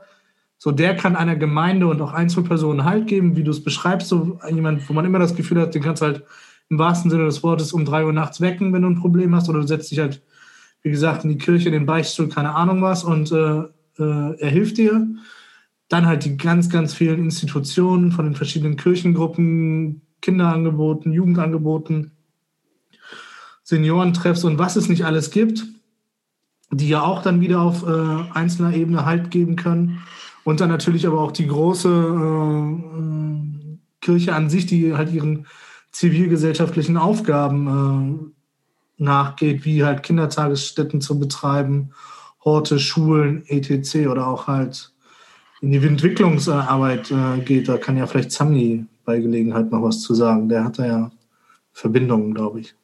so der kann einer Gemeinde und auch Einzelpersonen Halt geben, wie du es beschreibst, so jemand, wo man immer das Gefühl hat, den kannst du halt im wahrsten Sinne des Wortes um drei Uhr nachts wecken, wenn du ein Problem hast, oder du setzt dich halt, wie gesagt, in die Kirche, in den Beichtstuhl, keine Ahnung was, und äh, äh, er hilft dir. Dann halt die ganz, ganz vielen Institutionen von den verschiedenen Kirchengruppen, Kinderangeboten, Jugendangeboten, Seniorentreffs und was es nicht alles gibt, die ja auch dann wieder auf äh, einzelner Ebene Halt geben können. Und dann natürlich aber auch die große äh, Kirche an sich, die halt ihren zivilgesellschaftlichen Aufgaben äh, nachgeht, wie halt Kindertagesstätten zu betreiben, Horte, Schulen, etc. oder auch halt in die Entwicklungsarbeit äh, geht. Da kann ja vielleicht Zamni bei Gelegenheit noch was zu sagen. Der hat da ja Verbindungen, glaube ich.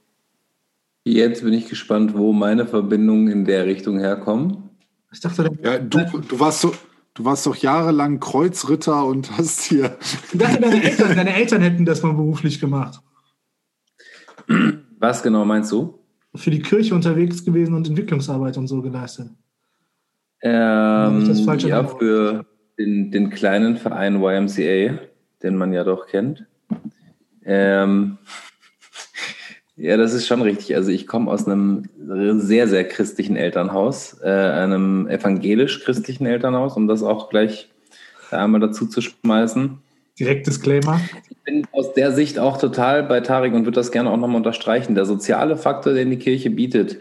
Jetzt bin ich gespannt, wo meine Verbindungen in der Richtung herkommen. Ich dachte, ja, du, du, warst so, du warst doch jahrelang Kreuzritter und hast hier. Ich dachte, deine Eltern, deine Eltern hätten das mal beruflich gemacht. Was genau meinst du? für die Kirche unterwegs gewesen und Entwicklungsarbeit und so geleistet. Ähm, ja, für den, den kleinen Verein YMCA, den man ja doch kennt. Ähm, ja, das ist schon richtig. Also ich komme aus einem sehr, sehr christlichen Elternhaus, äh, einem evangelisch-christlichen Elternhaus, um das auch gleich einmal dazu zu schmeißen. Direkt Disclaimer. Ich bin aus der Sicht auch total bei Tarik und würde das gerne auch nochmal unterstreichen. Der soziale Faktor, den die Kirche bietet,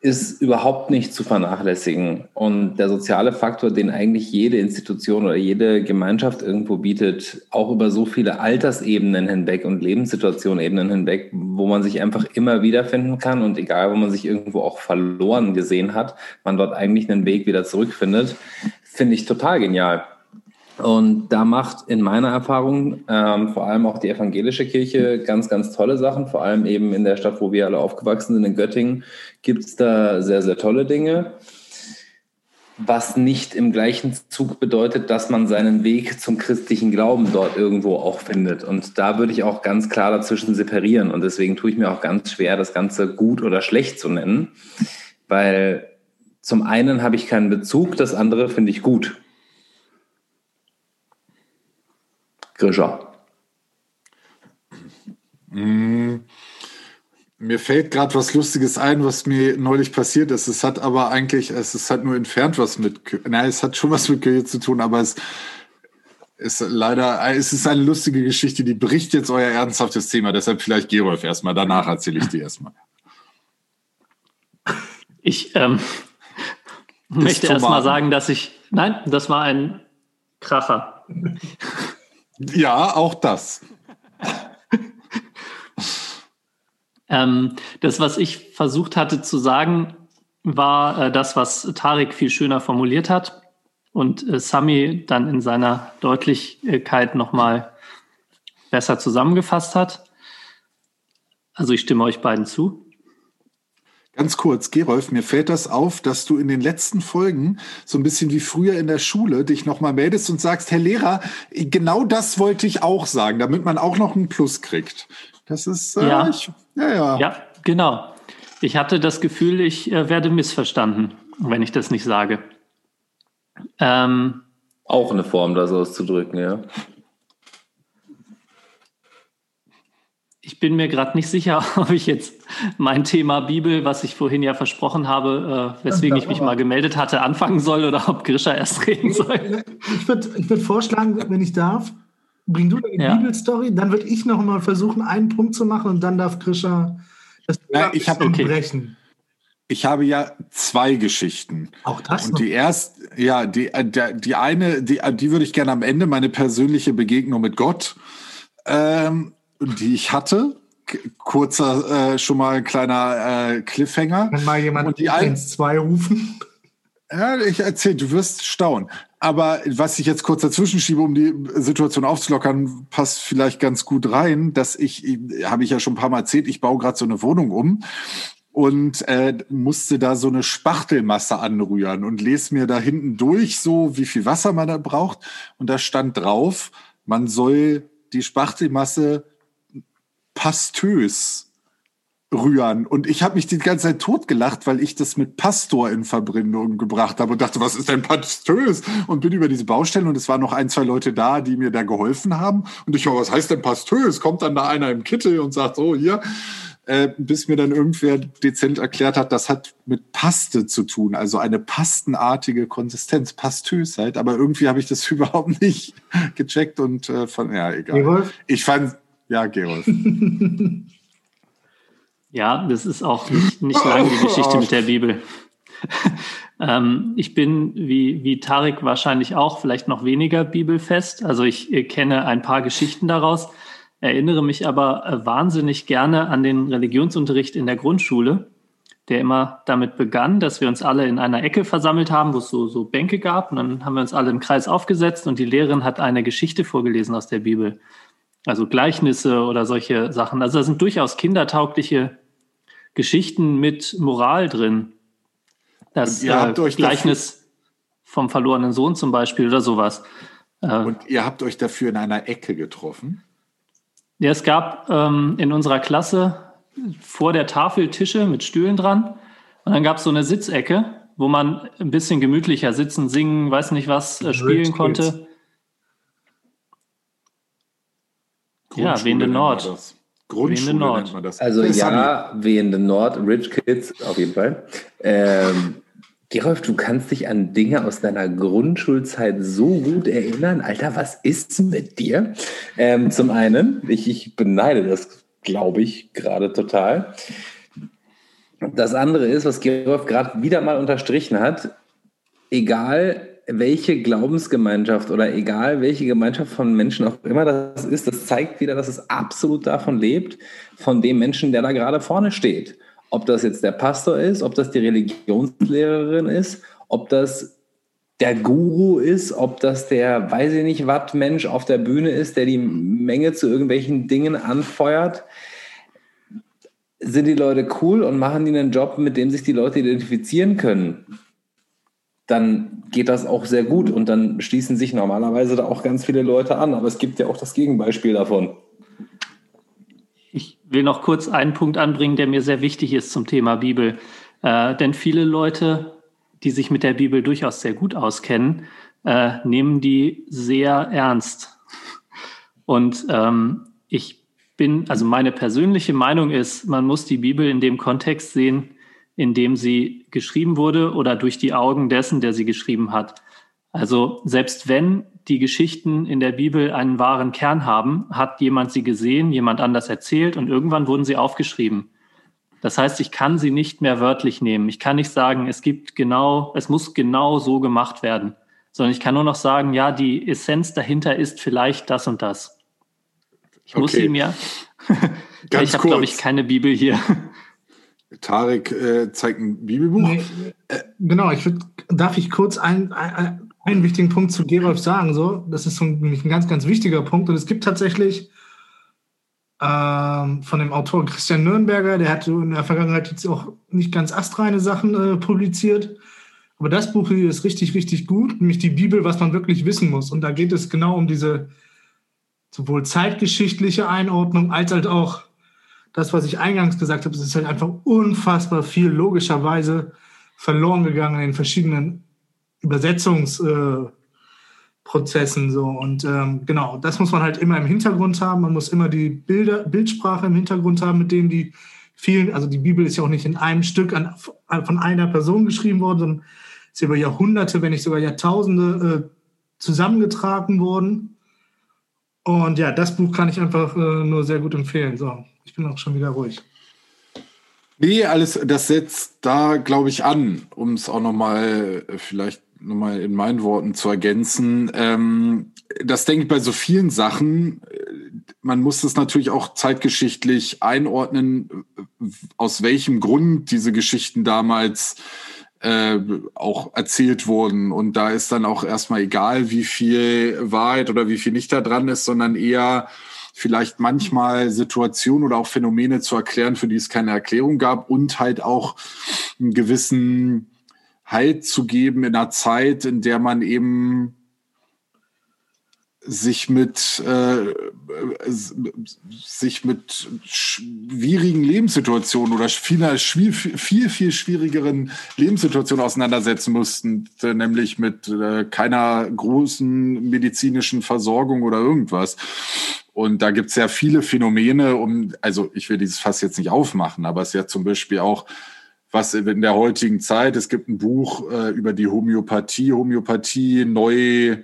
ist überhaupt nicht zu vernachlässigen. Und der soziale Faktor, den eigentlich jede Institution oder jede Gemeinschaft irgendwo bietet, auch über so viele Altersebenen hinweg und Lebenssituationebenen hinweg, wo man sich einfach immer wiederfinden kann und egal, wo man sich irgendwo auch verloren gesehen hat, man dort eigentlich einen Weg wieder zurückfindet, finde ich total genial. Und da macht in meiner Erfahrung ähm, vor allem auch die evangelische Kirche ganz, ganz tolle Sachen. Vor allem eben in der Stadt, wo wir alle aufgewachsen sind, in Göttingen, gibt es da sehr, sehr tolle Dinge. Was nicht im gleichen Zug bedeutet, dass man seinen Weg zum christlichen Glauben dort irgendwo auch findet. Und da würde ich auch ganz klar dazwischen separieren. Und deswegen tue ich mir auch ganz schwer, das Ganze gut oder schlecht zu nennen. Weil zum einen habe ich keinen Bezug, das andere finde ich gut. Grischer? Mm, mir fällt gerade was Lustiges ein, was mir neulich passiert ist. Es hat aber eigentlich, es ist halt nur entfernt was mit, nein, es hat schon was mit Kirche zu tun, aber es ist leider, es ist eine lustige Geschichte, die bricht jetzt euer ernsthaftes Thema. Deshalb vielleicht Gerolf erstmal, danach erzähle ich dir erstmal. Ich ähm, möchte erstmal sagen, dass ich, nein, das war ein Kracher. Ja, auch das. ähm, das, was ich versucht hatte zu sagen, war äh, das, was Tarek viel schöner formuliert hat und äh, Sami dann in seiner Deutlichkeit nochmal besser zusammengefasst hat. Also ich stimme euch beiden zu. Ganz kurz, Gerolf, mir fällt das auf, dass du in den letzten Folgen so ein bisschen wie früher in der Schule dich nochmal meldest und sagst, Herr Lehrer, genau das wollte ich auch sagen, damit man auch noch einen Plus kriegt. Das ist, äh, ja. Ich, ja, ja. Ja, genau. Ich hatte das Gefühl, ich äh, werde missverstanden, wenn ich das nicht sage. Ähm, auch eine Form, das auszudrücken, ja. Ich bin mir gerade nicht sicher, ob ich jetzt mein Thema Bibel, was ich vorhin ja versprochen habe, äh, weswegen ich mich mal gemeldet hatte, anfangen soll oder ob Grisha erst reden soll. Ich würde ich würd vorschlagen, wenn ich darf, bring du deine ja. Bibelstory, dann würde ich noch mal versuchen, einen Punkt zu machen und dann darf Grisha das ja, ich hab, okay. brechen. Ich habe ja zwei Geschichten. Auch das. Und die erste, ja, die, äh, die, die eine, die, die würde ich gerne am Ende, meine persönliche Begegnung mit Gott. Ähm, die ich hatte. Kurzer, äh, schon mal ein kleiner äh, Cliffhanger. Kann mal jemand und die 1, 2 rufen? Ja, ich erzähle, du wirst staunen. Aber was ich jetzt kurz dazwischen schiebe, um die Situation aufzulockern, passt vielleicht ganz gut rein, dass ich, habe ich ja schon ein paar Mal erzählt, ich baue gerade so eine Wohnung um und äh, musste da so eine Spachtelmasse anrühren und lese mir da hinten durch, so wie viel Wasser man da braucht. Und da stand drauf, man soll die Spachtelmasse pastös rühren. Und ich habe mich die ganze Zeit totgelacht, weil ich das mit Pastor in Verbindung gebracht habe und dachte, was ist denn pastös? Und bin über diese Baustelle und es waren noch ein, zwei Leute da, die mir da geholfen haben. Und ich war, was heißt denn pastös? Kommt dann da einer im Kittel und sagt, so hier, äh, bis mir dann irgendwer dezent erklärt hat, das hat mit Paste zu tun, also eine pastenartige Konsistenz, pastös halt. Aber irgendwie habe ich das überhaupt nicht gecheckt und äh, von, ja, egal. Ich fand, ja, Gerolf. ja, das ist auch nicht, nicht lange die Geschichte mit der Bibel. ähm, ich bin wie, wie Tarek wahrscheinlich auch vielleicht noch weniger bibelfest. Also ich kenne ein paar Geschichten daraus, erinnere mich aber äh, wahnsinnig gerne an den Religionsunterricht in der Grundschule, der immer damit begann, dass wir uns alle in einer Ecke versammelt haben, wo es so, so Bänke gab. Und dann haben wir uns alle im Kreis aufgesetzt und die Lehrerin hat eine Geschichte vorgelesen aus der Bibel. Also Gleichnisse oder solche Sachen. Also da sind durchaus kindertaugliche Geschichten mit Moral drin. Das äh, Gleichnis vom verlorenen Sohn zum Beispiel oder sowas. Äh, Und ihr habt euch dafür in einer Ecke getroffen? Ja, es gab ähm, in unserer Klasse vor der Tafel Tische mit Stühlen dran. Und dann gab es so eine Sitzecke, wo man ein bisschen gemütlicher sitzen, singen, weiß nicht was, äh, spielen konnte. Ja, Wehende Nord. Grundschule Wehende Nord. nennt man das. Also ja, Wehende Nord, Rich Kids auf jeden Fall. Ähm, Gerolf, du kannst dich an Dinge aus deiner Grundschulzeit so gut erinnern. Alter, was ist mit dir? Ähm, zum einen, ich, ich beneide das, glaube ich, gerade total. Das andere ist, was Gerolf gerade wieder mal unterstrichen hat, egal welche Glaubensgemeinschaft oder egal welche Gemeinschaft von Menschen auch immer das ist, das zeigt wieder, dass es absolut davon lebt, von dem Menschen, der da gerade vorne steht. Ob das jetzt der Pastor ist, ob das die Religionslehrerin ist, ob das der Guru ist, ob das der, weiß ich nicht, was Mensch auf der Bühne ist, der die Menge zu irgendwelchen Dingen anfeuert. Sind die Leute cool und machen die einen Job, mit dem sich die Leute identifizieren können? Dann geht das auch sehr gut und dann schließen sich normalerweise da auch ganz viele Leute an. Aber es gibt ja auch das Gegenbeispiel davon. Ich will noch kurz einen Punkt anbringen, der mir sehr wichtig ist zum Thema Bibel. Äh, denn viele Leute, die sich mit der Bibel durchaus sehr gut auskennen, äh, nehmen die sehr ernst. Und ähm, ich bin, also meine persönliche Meinung ist, man muss die Bibel in dem Kontext sehen, in dem sie geschrieben wurde oder durch die Augen dessen, der sie geschrieben hat. Also selbst wenn die Geschichten in der Bibel einen wahren Kern haben, hat jemand sie gesehen, jemand anders erzählt und irgendwann wurden sie aufgeschrieben. Das heißt, ich kann sie nicht mehr wörtlich nehmen. Ich kann nicht sagen, es gibt genau, es muss genau so gemacht werden, sondern ich kann nur noch sagen, ja, die Essenz dahinter ist vielleicht das und das. Ich okay. muss sie mir. ich habe, glaube ich, keine Bibel hier. Tarek äh, zeigt ein Bibelbuch. Nee, äh, genau, ich würd, darf ich kurz ein, ein, einen wichtigen Punkt zu Gerolf sagen. So, das ist so ein, ein ganz, ganz wichtiger Punkt. Und es gibt tatsächlich ähm, von dem Autor Christian Nürnberger, der hat in der Vergangenheit jetzt auch nicht ganz astreine Sachen äh, publiziert. Aber das Buch hier ist richtig, richtig gut, nämlich die Bibel, was man wirklich wissen muss. Und da geht es genau um diese sowohl zeitgeschichtliche Einordnung als halt auch das, was ich eingangs gesagt habe. Ist halt einfach unfassbar viel logischerweise verloren gegangen in verschiedenen Übersetzungsprozessen. Äh, so. Und ähm, genau, das muss man halt immer im Hintergrund haben. Man muss immer die Bilder, Bildsprache im Hintergrund haben, mit denen die vielen, also die Bibel ist ja auch nicht in einem Stück an, von einer Person geschrieben worden, sondern ist über Jahrhunderte, wenn nicht sogar Jahrtausende äh, zusammengetragen worden. Und ja, das Buch kann ich einfach äh, nur sehr gut empfehlen. So, ich bin auch schon wieder ruhig. Nee, alles, das setzt da, glaube ich, an, um es auch nochmal äh, vielleicht nochmal in meinen Worten zu ergänzen. Ähm, das denke ich bei so vielen Sachen. Man muss das natürlich auch zeitgeschichtlich einordnen, aus welchem Grund diese Geschichten damals äh, auch erzählt wurden. Und da ist dann auch erstmal egal, wie viel Wahrheit oder wie viel nicht da dran ist, sondern eher vielleicht manchmal Situationen oder auch Phänomene zu erklären, für die es keine Erklärung gab und halt auch einen gewissen Halt zu geben in einer Zeit, in der man eben sich mit äh, sich mit schwierigen Lebenssituationen oder viel, viel, viel, schwierigeren Lebenssituationen auseinandersetzen mussten, nämlich mit äh, keiner großen medizinischen Versorgung oder irgendwas. Und da gibt es ja viele Phänomene, um, also ich will dieses Fass jetzt nicht aufmachen, aber es ist ja zum Beispiel auch was in der heutigen Zeit, es gibt ein Buch äh, über die Homöopathie, Homöopathie neu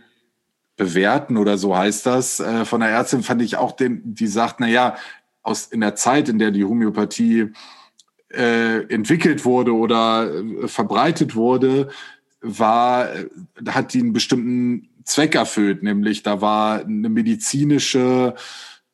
bewerten oder so heißt das. Äh, von der Ärztin fand ich auch, den, die sagt, na ja, aus in der Zeit, in der die Homöopathie äh, entwickelt wurde oder äh, verbreitet wurde, war, äh, hat die einen bestimmten Zweck erfüllt, nämlich da war eine medizinische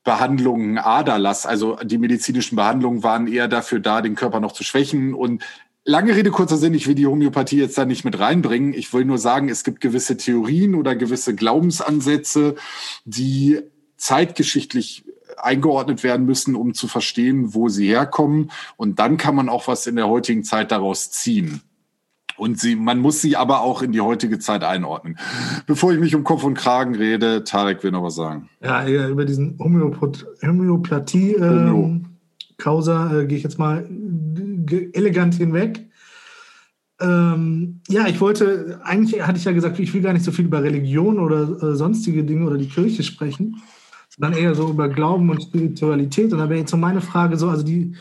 Behandlung Aderlass. Also die medizinischen Behandlungen waren eher dafür da, den Körper noch zu schwächen. Und lange Rede, kurzer Sinn, ich will die Homöopathie jetzt da nicht mit reinbringen. Ich will nur sagen, es gibt gewisse Theorien oder gewisse Glaubensansätze, die zeitgeschichtlich eingeordnet werden müssen, um zu verstehen, wo sie herkommen. Und dann kann man auch was in der heutigen Zeit daraus ziehen. Und sie, man muss sie aber auch in die heutige Zeit einordnen. Bevor ich mich um Kopf und Kragen rede, Tarek will noch was sagen. Ja, über diesen Homöopathie. Ähm, Causa äh, gehe ich jetzt mal elegant hinweg. Ähm, ja, ich wollte, eigentlich hatte ich ja gesagt, ich will gar nicht so viel über Religion oder äh, sonstige Dinge oder die Kirche sprechen, sondern eher so über Glauben und Spiritualität. Und da wäre jetzt so meine Frage so, also die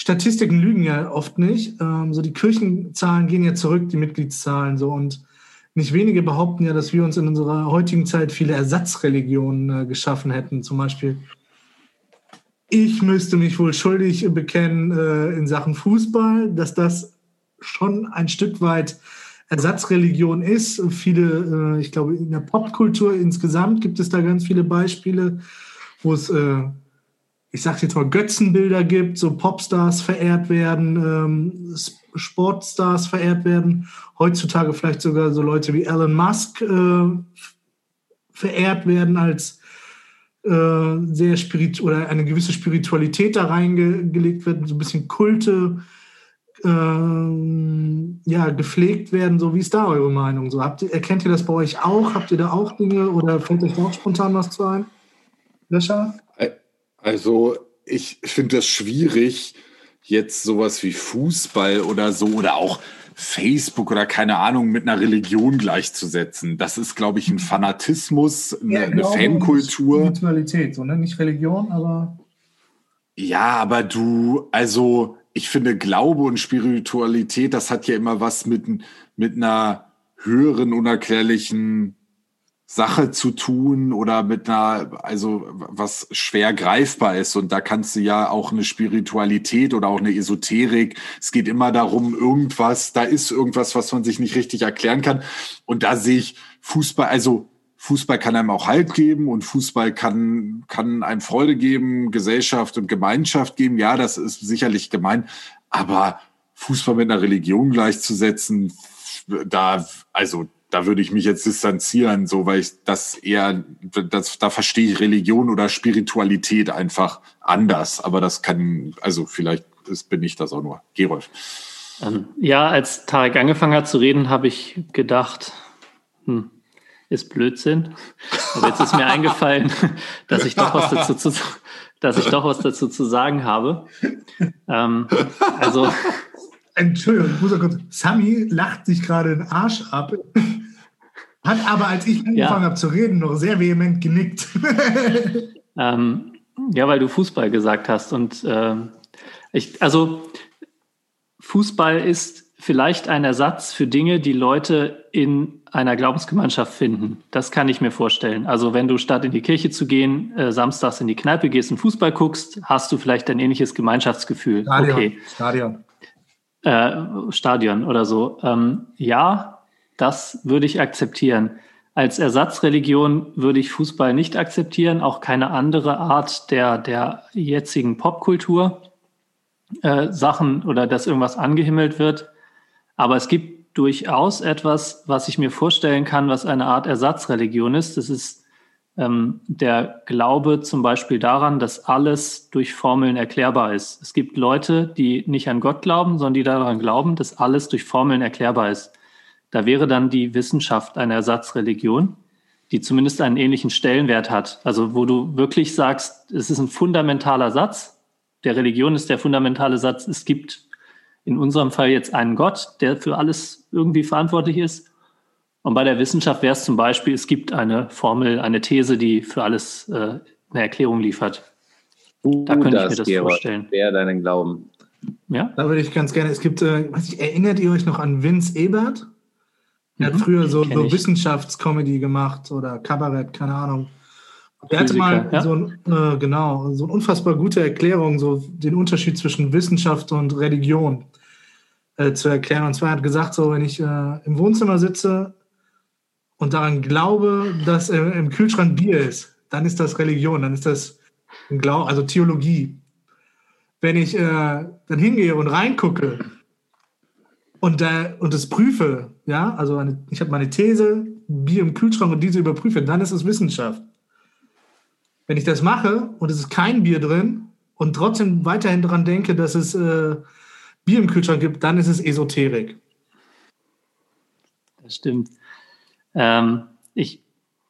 Statistiken lügen ja oft nicht. Ähm, so die Kirchenzahlen gehen ja zurück, die Mitgliedszahlen so und nicht wenige behaupten ja, dass wir uns in unserer heutigen Zeit viele Ersatzreligionen äh, geschaffen hätten. Zum Beispiel, ich müsste mich wohl schuldig bekennen äh, in Sachen Fußball, dass das schon ein Stück weit Ersatzreligion ist. Viele, äh, ich glaube, in der Popkultur insgesamt gibt es da ganz viele Beispiele, wo es, äh, ich sage jetzt mal, Götzenbilder gibt, so Popstars verehrt werden, ähm, Sportstars verehrt werden, heutzutage vielleicht sogar so Leute wie Elon Musk äh, verehrt werden als äh, sehr spirit oder eine gewisse Spiritualität da reingelegt wird, so ein bisschen Kulte ähm, ja, gepflegt werden. So, wie ist da eure Meinung? So, habt ihr, erkennt ihr das bei euch auch? Habt ihr da auch Dinge oder fällt euch auch spontan was zu ein? Löscher? Also, ich finde das schwierig, jetzt sowas wie Fußball oder so oder auch Facebook oder keine Ahnung mit einer Religion gleichzusetzen. Das ist, glaube ich, ein Fanatismus, eine, ja, eine Fankultur. Spiritualität, so, ne? Nicht Religion, aber. Ja, aber du, also ich finde, Glaube und Spiritualität, das hat ja immer was mit, mit einer höheren, unerklärlichen Sache zu tun oder mit einer, also was schwer greifbar ist. Und da kannst du ja auch eine Spiritualität oder auch eine Esoterik. Es geht immer darum, irgendwas, da ist irgendwas, was man sich nicht richtig erklären kann. Und da sehe ich Fußball, also Fußball kann einem auch Halt geben und Fußball kann, kann einem Freude geben, Gesellschaft und Gemeinschaft geben. Ja, das ist sicherlich gemein. Aber Fußball mit einer Religion gleichzusetzen, da, also, da würde ich mich jetzt distanzieren, so, weil ich das eher, das, da verstehe ich Religion oder Spiritualität einfach anders. Aber das kann, also vielleicht ist, bin ich das auch nur. Gerolf. Ähm, ja, als Tarek angefangen hat zu reden, habe ich gedacht, hm, ist Blödsinn. Aber jetzt ist mir eingefallen, dass ich doch was dazu zu, dass ich doch was dazu zu sagen habe. Ähm, also. Entschuldigung, ich muss kurz. Sami lacht sich gerade den Arsch ab. Hat aber, als ich angefangen ja. habe zu reden, noch sehr vehement genickt. ähm, ja, weil du Fußball gesagt hast. Und äh, ich, also Fußball ist vielleicht ein Ersatz für Dinge, die Leute in einer Glaubensgemeinschaft finden. Das kann ich mir vorstellen. Also wenn du statt in die Kirche zu gehen, äh, samstags in die Kneipe gehst und Fußball guckst, hast du vielleicht ein ähnliches Gemeinschaftsgefühl. Stadion. Okay. Stadion. Äh, Stadion oder so. Ähm, ja, das würde ich akzeptieren. Als Ersatzreligion würde ich Fußball nicht akzeptieren, auch keine andere Art der, der jetzigen Popkultur. Äh, Sachen oder dass irgendwas angehimmelt wird. Aber es gibt durchaus etwas, was ich mir vorstellen kann, was eine Art Ersatzreligion ist. Das ist ähm, der Glaube zum Beispiel daran, dass alles durch Formeln erklärbar ist. Es gibt Leute, die nicht an Gott glauben, sondern die daran glauben, dass alles durch Formeln erklärbar ist. Da wäre dann die Wissenschaft eine Ersatzreligion, die zumindest einen ähnlichen Stellenwert hat. Also wo du wirklich sagst, es ist ein fundamentaler Satz. Der Religion ist der fundamentale Satz, es gibt in unserem Fall jetzt einen Gott, der für alles irgendwie verantwortlich ist. Und bei der Wissenschaft wäre es zum Beispiel, es gibt eine Formel, eine These, die für alles äh, eine Erklärung liefert. Uh, da könnte ich mir das Gerard, vorstellen. Wer deinen Glauben? Ja. Da würde ich ganz gerne. Es gibt, äh, ich, erinnert ihr euch noch an Vince Ebert? Er mhm, hat früher so, so Wissenschaftscomedy gemacht oder Kabarett, keine Ahnung. Er hatte mal ja? so ein, äh, genau, so eine unfassbar gute Erklärung, so den Unterschied zwischen Wissenschaft und Religion äh, zu erklären. Und zwar hat er gesagt, so wenn ich äh, im Wohnzimmer sitze und daran glaube, dass im Kühlschrank Bier ist, dann ist das Religion, dann ist das Glau also Theologie. Wenn ich äh, dann hingehe und reingucke und, äh, und es prüfe, ja, also eine, ich habe meine These, Bier im Kühlschrank und diese überprüfe, dann ist es Wissenschaft. Wenn ich das mache und es ist kein Bier drin und trotzdem weiterhin daran denke, dass es äh, Bier im Kühlschrank gibt, dann ist es Esoterik. Das stimmt. Ähm, ich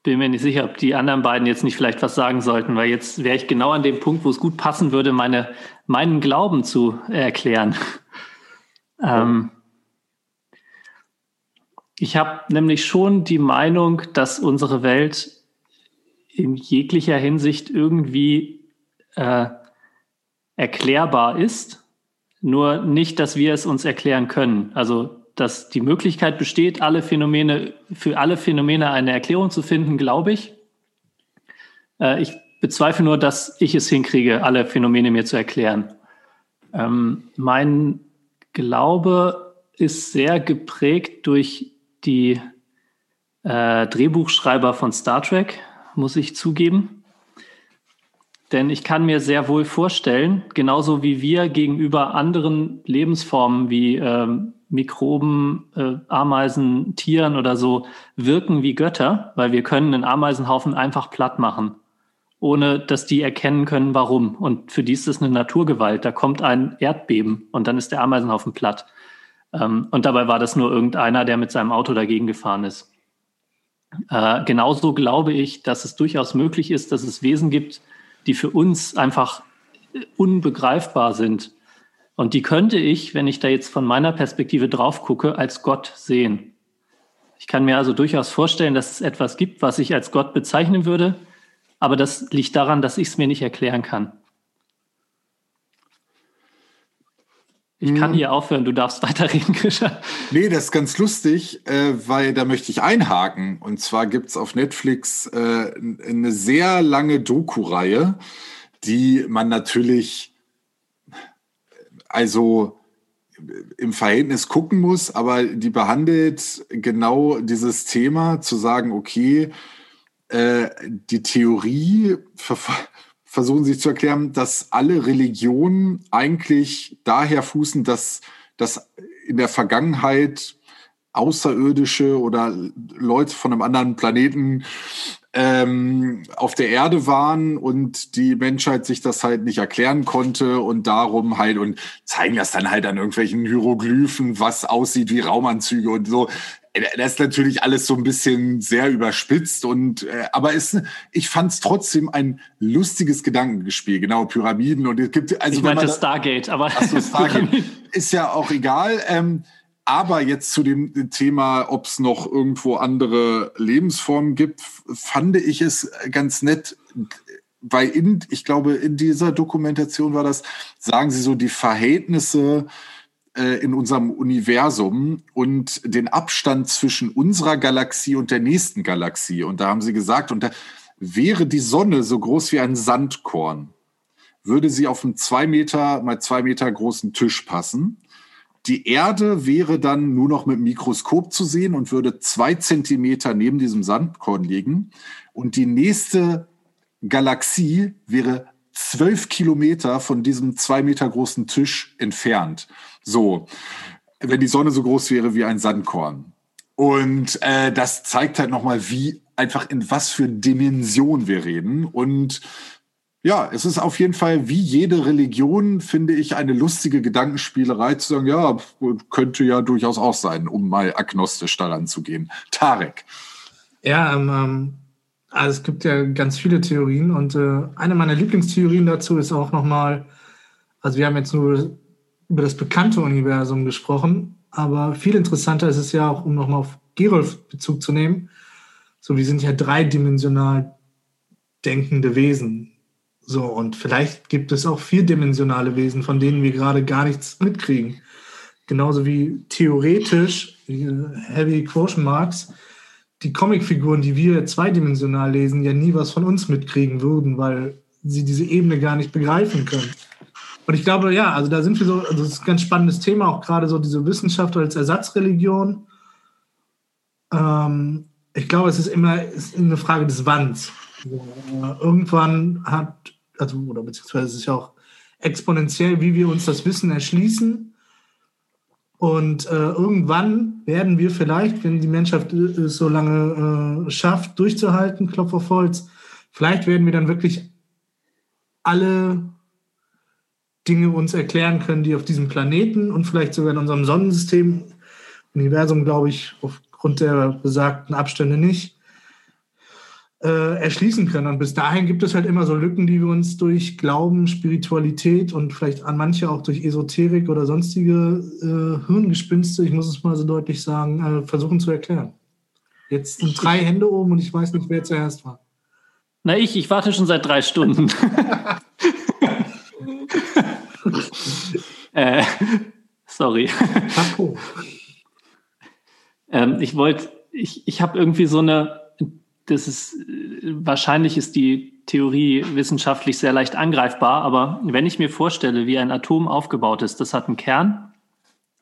bin mir nicht sicher, ob die anderen beiden jetzt nicht vielleicht was sagen sollten, weil jetzt wäre ich genau an dem Punkt, wo es gut passen würde, meine, meinen Glauben zu erklären. Ähm, ich habe nämlich schon die Meinung, dass unsere Welt in jeglicher Hinsicht irgendwie äh, erklärbar ist, nur nicht, dass wir es uns erklären können. Also dass die Möglichkeit besteht, alle Phänomene, für alle Phänomene eine Erklärung zu finden, glaube ich. Äh, ich bezweifle nur, dass ich es hinkriege, alle Phänomene mir zu erklären. Ähm, mein Glaube ist sehr geprägt durch die äh, Drehbuchschreiber von Star Trek, muss ich zugeben. Denn ich kann mir sehr wohl vorstellen, genauso wie wir gegenüber anderen Lebensformen wie ähm, Mikroben, äh, Ameisen, Tieren oder so wirken wie Götter, weil wir können einen Ameisenhaufen einfach platt machen, ohne dass die erkennen können, warum. Und für die ist es eine Naturgewalt. Da kommt ein Erdbeben und dann ist der Ameisenhaufen platt. Ähm, und dabei war das nur irgendeiner, der mit seinem Auto dagegen gefahren ist. Äh, genauso glaube ich, dass es durchaus möglich ist, dass es Wesen gibt, die für uns einfach unbegreifbar sind und die könnte ich, wenn ich da jetzt von meiner Perspektive drauf gucke, als Gott sehen. Ich kann mir also durchaus vorstellen, dass es etwas gibt, was ich als Gott bezeichnen würde, aber das liegt daran, dass ich es mir nicht erklären kann. Ich kann hm. hier aufhören, du darfst weiterreden, Krischer. Nee, das ist ganz lustig, äh, weil da möchte ich einhaken. Und zwar gibt es auf Netflix äh, eine sehr lange Doku-Reihe, die man natürlich also im Verhältnis gucken muss, aber die behandelt genau dieses Thema, zu sagen, okay, äh, die Theorie versuchen sich zu erklären, dass alle Religionen eigentlich daher fußen, dass, dass in der Vergangenheit Außerirdische oder Leute von einem anderen Planeten ähm, auf der Erde waren und die Menschheit sich das halt nicht erklären konnte und darum halt und zeigen das dann halt an irgendwelchen Hieroglyphen, was aussieht wie Raumanzüge und so. Das ist natürlich alles so ein bisschen sehr überspitzt und äh, aber ist, ich fand es trotzdem ein lustiges Gedankengespiel, genau Pyramiden und es gibt also ich meinte Stargate, aber so, Stargate ist ja auch egal. Ähm, aber jetzt zu dem Thema, ob es noch irgendwo andere Lebensformen gibt, fand ich es ganz nett, weil in, ich glaube, in dieser Dokumentation war das, sagen Sie so, die Verhältnisse äh, in unserem Universum und den Abstand zwischen unserer Galaxie und der nächsten Galaxie. Und da haben Sie gesagt, und da wäre die Sonne so groß wie ein Sandkorn, würde sie auf einen zwei Meter mal zwei Meter großen Tisch passen die Erde wäre dann nur noch mit dem Mikroskop zu sehen und würde zwei Zentimeter neben diesem Sandkorn liegen. Und die nächste Galaxie wäre zwölf Kilometer von diesem zwei Meter großen Tisch entfernt. So, wenn die Sonne so groß wäre wie ein Sandkorn. Und äh, das zeigt halt nochmal, wie einfach in was für Dimension wir reden. Und ja, es ist auf jeden Fall wie jede Religion, finde ich, eine lustige Gedankenspielerei zu sagen, ja, könnte ja durchaus auch sein, um mal agnostisch daran zu gehen. Tarek. Ja, ähm, ähm, also es gibt ja ganz viele Theorien und äh, eine meiner Lieblingstheorien dazu ist auch nochmal, also wir haben jetzt nur über das bekannte Universum gesprochen, aber viel interessanter ist es ja auch, um nochmal auf Gerolf Bezug zu nehmen, so wir sind ja dreidimensional denkende Wesen. So, und vielleicht gibt es auch vierdimensionale Wesen, von denen wir gerade gar nichts mitkriegen. Genauso wie theoretisch, Heavy Quotient Marks, die Comicfiguren, die wir zweidimensional lesen, ja nie was von uns mitkriegen würden, weil sie diese Ebene gar nicht begreifen können. Und ich glaube, ja, also da sind wir so, also das ist ein ganz spannendes Thema, auch gerade so diese Wissenschaft als Ersatzreligion. Ähm, ich glaube, es ist immer ist eine Frage des Wanns. Also, irgendwann hat also oder beziehungsweise es ist ja auch exponentiell, wie wir uns das Wissen erschließen. Und äh, irgendwann werden wir vielleicht, wenn die Menschheit es so lange äh, schafft, durchzuhalten, Klopf auf Holz, vielleicht werden wir dann wirklich alle Dinge uns erklären können, die auf diesem Planeten und vielleicht sogar in unserem äh, erschließen können. Und bis dahin gibt es halt immer so Lücken, die wir uns durch Glauben, Spiritualität und vielleicht an manche auch durch Esoterik oder sonstige äh, Hirngespinste, ich muss es mal so deutlich sagen, äh, versuchen zu erklären. Jetzt sind drei Hände oben und ich weiß nicht, wer zuerst war. Na, ich, ich warte schon seit drei Stunden. äh, sorry. ähm, ich wollte, ich, ich habe irgendwie so eine, das ist, wahrscheinlich ist die Theorie wissenschaftlich sehr leicht angreifbar, aber wenn ich mir vorstelle, wie ein Atom aufgebaut ist, das hat einen Kern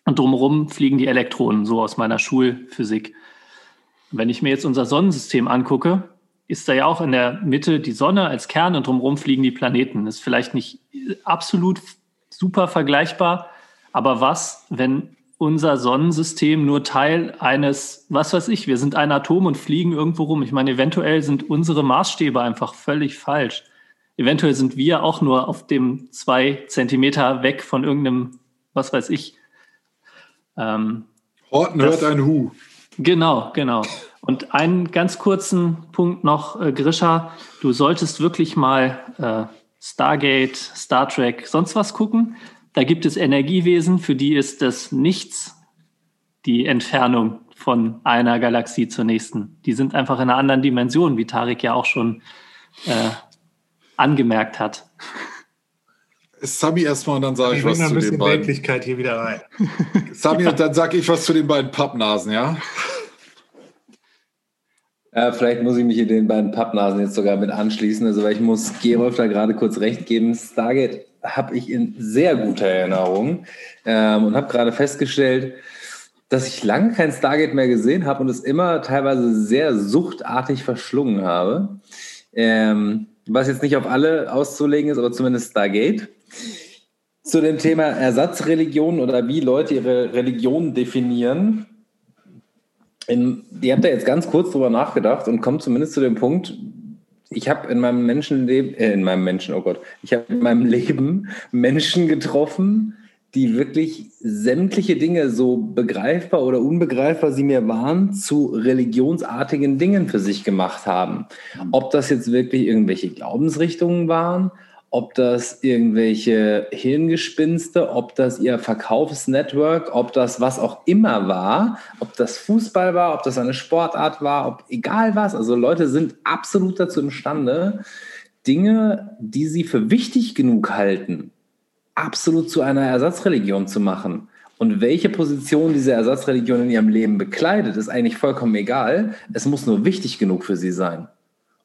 und drumherum fliegen die Elektronen, so aus meiner Schulphysik. Wenn ich mir jetzt unser Sonnensystem angucke, ist da ja auch in der Mitte die Sonne als Kern und drumherum fliegen die Planeten. Das ist vielleicht nicht absolut super vergleichbar, aber was, wenn unser Sonnensystem nur Teil eines, was weiß ich, wir sind ein Atom und fliegen irgendwo rum. Ich meine, eventuell sind unsere Maßstäbe einfach völlig falsch. Eventuell sind wir auch nur auf dem zwei Zentimeter weg von irgendeinem, was weiß ich. Ähm, Horten hört ein Hu. Genau, genau. Und einen ganz kurzen Punkt noch, äh, Grisha, du solltest wirklich mal äh, Stargate, Star Trek, sonst was gucken. Da gibt es Energiewesen, für die ist das Nichts die Entfernung von einer Galaxie zur nächsten. Die sind einfach in einer anderen Dimension, wie Tarek ja auch schon äh, angemerkt hat. Sami erstmal und dann sage ich, ich was zu den beiden. Wirklichkeit hier wieder rein. Sami und dann sage ich was zu den beiden Pappnasen, ja? Ja, vielleicht muss ich mich in den beiden Pappnasen jetzt sogar mit anschließen. Also, weil ich muss Gerolf da gerade kurz recht geben. Stargate habe ich in sehr guter Erinnerung ähm, und habe gerade festgestellt, dass ich lange kein Stargate mehr gesehen habe und es immer teilweise sehr suchtartig verschlungen habe. Ähm, was jetzt nicht auf alle auszulegen ist, aber zumindest Stargate. Zu dem Thema Ersatzreligion oder wie Leute ihre Religion definieren in, ihr habt da jetzt ganz kurz drüber nachgedacht und kommt zumindest zu dem Punkt, ich habe in meinem Menschenleben, äh, in meinem Menschen, oh Gott, ich habe in meinem Leben Menschen getroffen, die wirklich sämtliche Dinge, so begreifbar oder unbegreifbar sie mir waren, zu religionsartigen Dingen für sich gemacht haben. Ob das jetzt wirklich irgendwelche Glaubensrichtungen waren, ob das irgendwelche Hirngespinste, ob das ihr Verkaufsnetwork, ob das was auch immer war, ob das Fußball war, ob das eine Sportart war, ob egal was. Also Leute sind absolut dazu imstande, Dinge, die sie für wichtig genug halten, absolut zu einer Ersatzreligion zu machen. Und welche Position diese Ersatzreligion in ihrem Leben bekleidet, ist eigentlich vollkommen egal. Es muss nur wichtig genug für sie sein.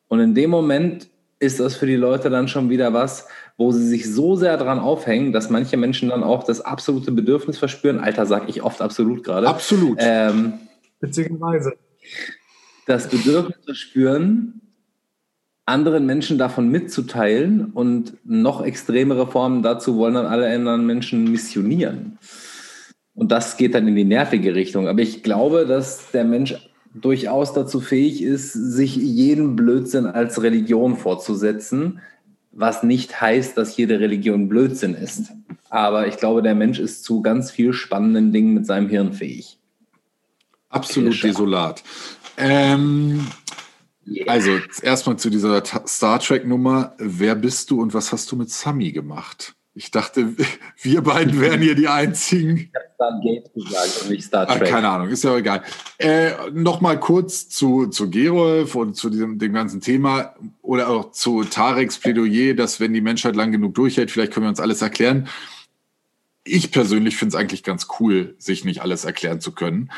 Und in dem Moment ist das für die Leute dann schon wieder was, wo sie sich so sehr dran aufhängen, dass manche Menschen dann auch das absolute Bedürfnis verspüren. Alter, sag ich oft absolut gerade. Absolut. Ähm, Beziehungsweise. Das Bedürfnis verspüren, anderen Menschen davon mitzuteilen und noch extremere Formen dazu wollen dann alle anderen Menschen missionieren. Und das geht dann in die nervige Richtung. Aber ich glaube, dass der Mensch durchaus dazu fähig ist, sich jeden Blödsinn als Religion vorzusetzen, was nicht heißt, dass jede Religion Blödsinn ist. Aber ich glaube, der Mensch ist zu ganz viel spannenden Dingen mit seinem Hirn fähig. Absolut Fischer. desolat. Ähm, yeah. Also erstmal zu dieser Star Trek-Nummer. Wer bist du und was hast du mit Sami gemacht? Ich dachte, wir beiden wären hier die einzigen. Ich habe Stargate gesagt und nicht Star ah, Trek. Ah, keine Ahnung, ist ja auch egal. Äh, Nochmal kurz zu, zu Gerolf und zu diesem, dem ganzen Thema oder auch zu Tareks Plädoyer, dass wenn die Menschheit lang genug durchhält, vielleicht können wir uns alles erklären. Ich persönlich finde es eigentlich ganz cool, sich nicht alles erklären zu können.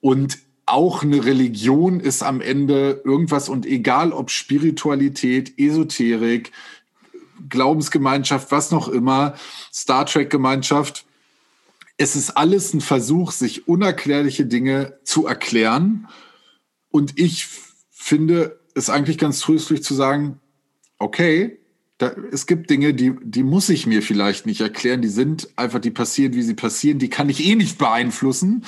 Und auch eine Religion ist am Ende irgendwas und egal ob Spiritualität, Esoterik, Glaubensgemeinschaft, was noch immer, Star Trek-Gemeinschaft. Es ist alles ein Versuch, sich unerklärliche Dinge zu erklären. Und ich finde es eigentlich ganz tröstlich zu sagen, okay, da, es gibt Dinge, die, die muss ich mir vielleicht nicht erklären. Die sind einfach, die passieren, wie sie passieren. Die kann ich eh nicht beeinflussen.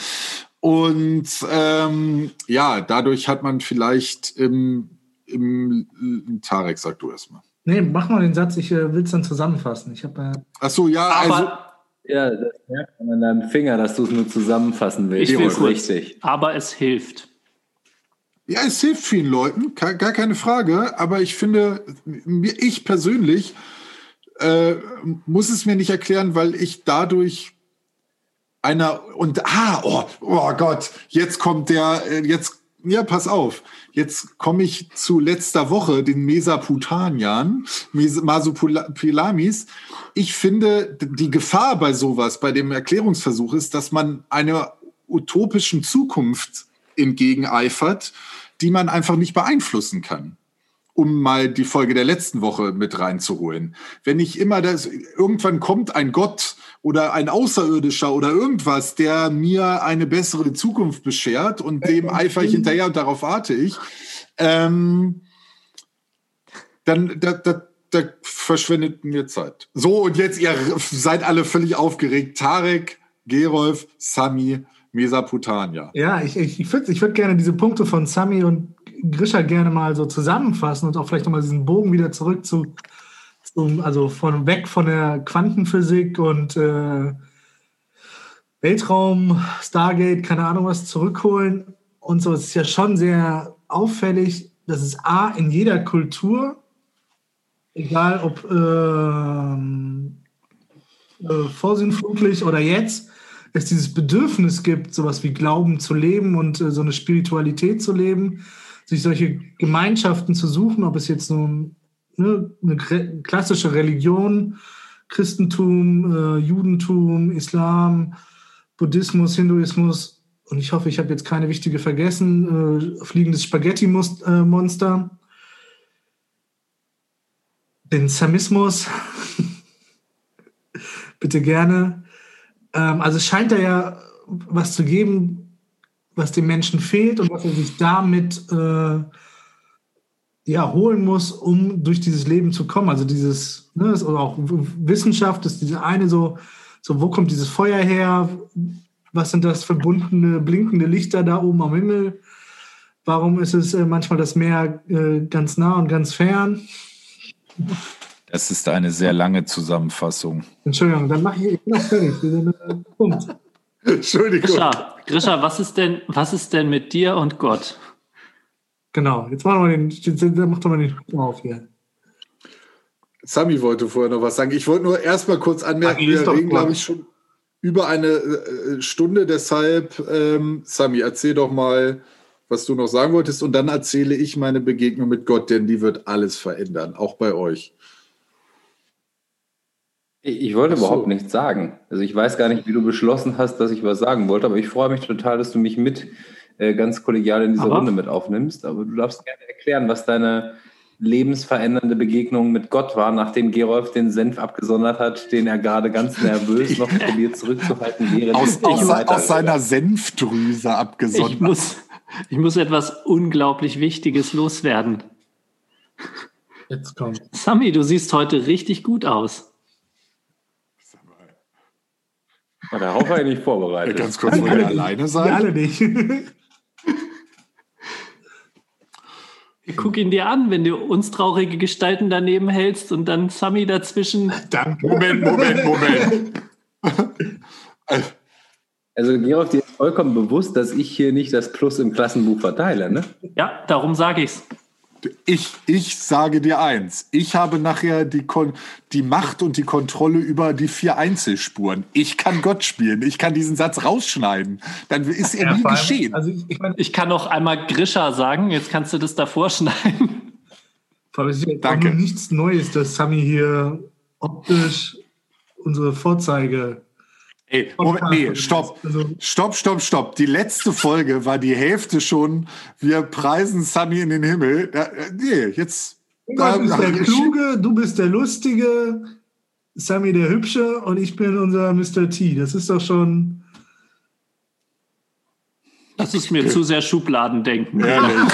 Und ähm, ja, dadurch hat man vielleicht im, im Tarek, sag du erstmal. Nee, mach mal den Satz, ich äh, will es dann zusammenfassen. Ich habe. Äh Ach so, ja, aber, also. Ja, das merkt man an deinem Finger, dass du es nur zusammenfassen willst. Ich will es richtig. Aber es hilft. Ja, es hilft vielen Leuten, gar keine Frage. Aber ich finde, ich persönlich äh, muss es mir nicht erklären, weil ich dadurch einer und ah, oh, oh Gott, jetzt kommt der, äh, jetzt, ja, pass auf, jetzt komme ich zu letzter Woche, den Mesaputaniern, Masopulamis. Ich finde, die Gefahr bei sowas, bei dem Erklärungsversuch ist, dass man einer utopischen Zukunft entgegeneifert, die man einfach nicht beeinflussen kann um mal die Folge der letzten Woche mit reinzuholen. Wenn ich immer das, irgendwann kommt ein Gott oder ein Außerirdischer oder irgendwas, der mir eine bessere Zukunft beschert und dem eifere ich hinterher und darauf warte ich, ähm, dann da, da, da verschwendet mir Zeit. So, und jetzt, ihr seid alle völlig aufgeregt. Tarek, Gerolf, Sami, Mesaputania. Ja, ich, ich, ich würde ich würd gerne diese Punkte von Sami und Grisha gerne mal so zusammenfassen und auch vielleicht nochmal diesen Bogen wieder zurück zu, zum, also von weg von der Quantenphysik und äh, Weltraum, Stargate, keine Ahnung was, zurückholen und so. Es ist ja schon sehr auffällig, dass es A, in jeder Kultur, egal ob ähm, äh, vorsinnflutlich oder jetzt, es dieses Bedürfnis gibt, sowas wie Glauben zu leben und äh, so eine Spiritualität zu leben, sich solche Gemeinschaften zu suchen, ob es jetzt nun ne, eine klassische Religion, Christentum, äh, Judentum, Islam, Buddhismus, Hinduismus und ich hoffe, ich habe jetzt keine wichtige vergessen, äh, fliegendes Spaghetti-Monster, den Samismus, bitte gerne. Ähm, also es scheint da ja was zu geben, was dem Menschen fehlt und was er sich damit äh, ja, holen muss, um durch dieses Leben zu kommen. Also dieses, ne, oder auch Wissenschaft ist diese eine so, so, wo kommt dieses Feuer her? Was sind das verbundene, blinkende Lichter da oben am Himmel? Warum ist es äh, manchmal das Meer äh, ganz nah und ganz fern? Das ist eine sehr lange Zusammenfassung. Entschuldigung, dann mache ich noch fertig. Punkt. Entschuldigung. Grisha, Grisha, was ist denn, was ist denn mit dir und Gott? Genau, jetzt machen wir den, mach doch mal den auf hier. Sami wollte vorher noch was sagen. Ich wollte nur erstmal kurz anmerken, Ach, wir reden, glaube ich, schon über eine äh, Stunde. Deshalb, ähm, Sami, erzähl doch mal, was du noch sagen wolltest. Und dann erzähle ich meine Begegnung mit Gott, denn die wird alles verändern, auch bei euch. Ich wollte so. überhaupt nichts sagen. Also ich weiß gar nicht, wie du beschlossen hast, dass ich was sagen wollte, aber ich freue mich total, dass du mich mit äh, ganz kollegial in diese aber. Runde mit aufnimmst. Aber du darfst gerne erklären, was deine lebensverändernde Begegnung mit Gott war, nachdem Gerolf den Senf abgesondert hat, den er gerade ganz nervös noch probiert zurückzuhalten, während aus, aus, aus seiner Senfdrüse abgesondert. Ich muss, ich muss etwas unglaublich Wichtiges loswerden. Jetzt kommt. Sami, du siehst heute richtig gut aus. War der Hauch eigentlich vorbereitet? Ganz kurz, wollt ihr alleine sein? alle nicht. Guck ihn dir an, wenn du uns traurige Gestalten daneben hältst und dann Sami dazwischen. Danke. Moment, Moment, Moment. Also Georg, dir ist vollkommen bewusst, dass ich hier nicht das Plus im Klassenbuch verteile, ne? Ja, darum sage ich's. Ich, ich sage dir eins. Ich habe nachher die, Kon die Macht und die Kontrolle über die vier Einzelspuren. Ich kann Gott spielen. Ich kann diesen Satz rausschneiden. Dann ist er ja, nie geschehen. Also ich, ich, mein, ich, kann noch einmal Grisha sagen. Jetzt kannst du das davor schneiden. Es ist ja Danke. nichts Neues, dass Sami hier optisch unsere Vorzeige Ey, Moment, nee, stopp. Also stopp, stopp, stopp. Die letzte Folge war die Hälfte schon. Wir preisen Sunny in den Himmel. Äh, nee, jetzt. Du bist der Kluge, du bist der Lustige, Sammy der Hübsche und ich bin unser Mr. T. Das ist doch schon. Das ist mir zu sehr Schubladendenken. Ja,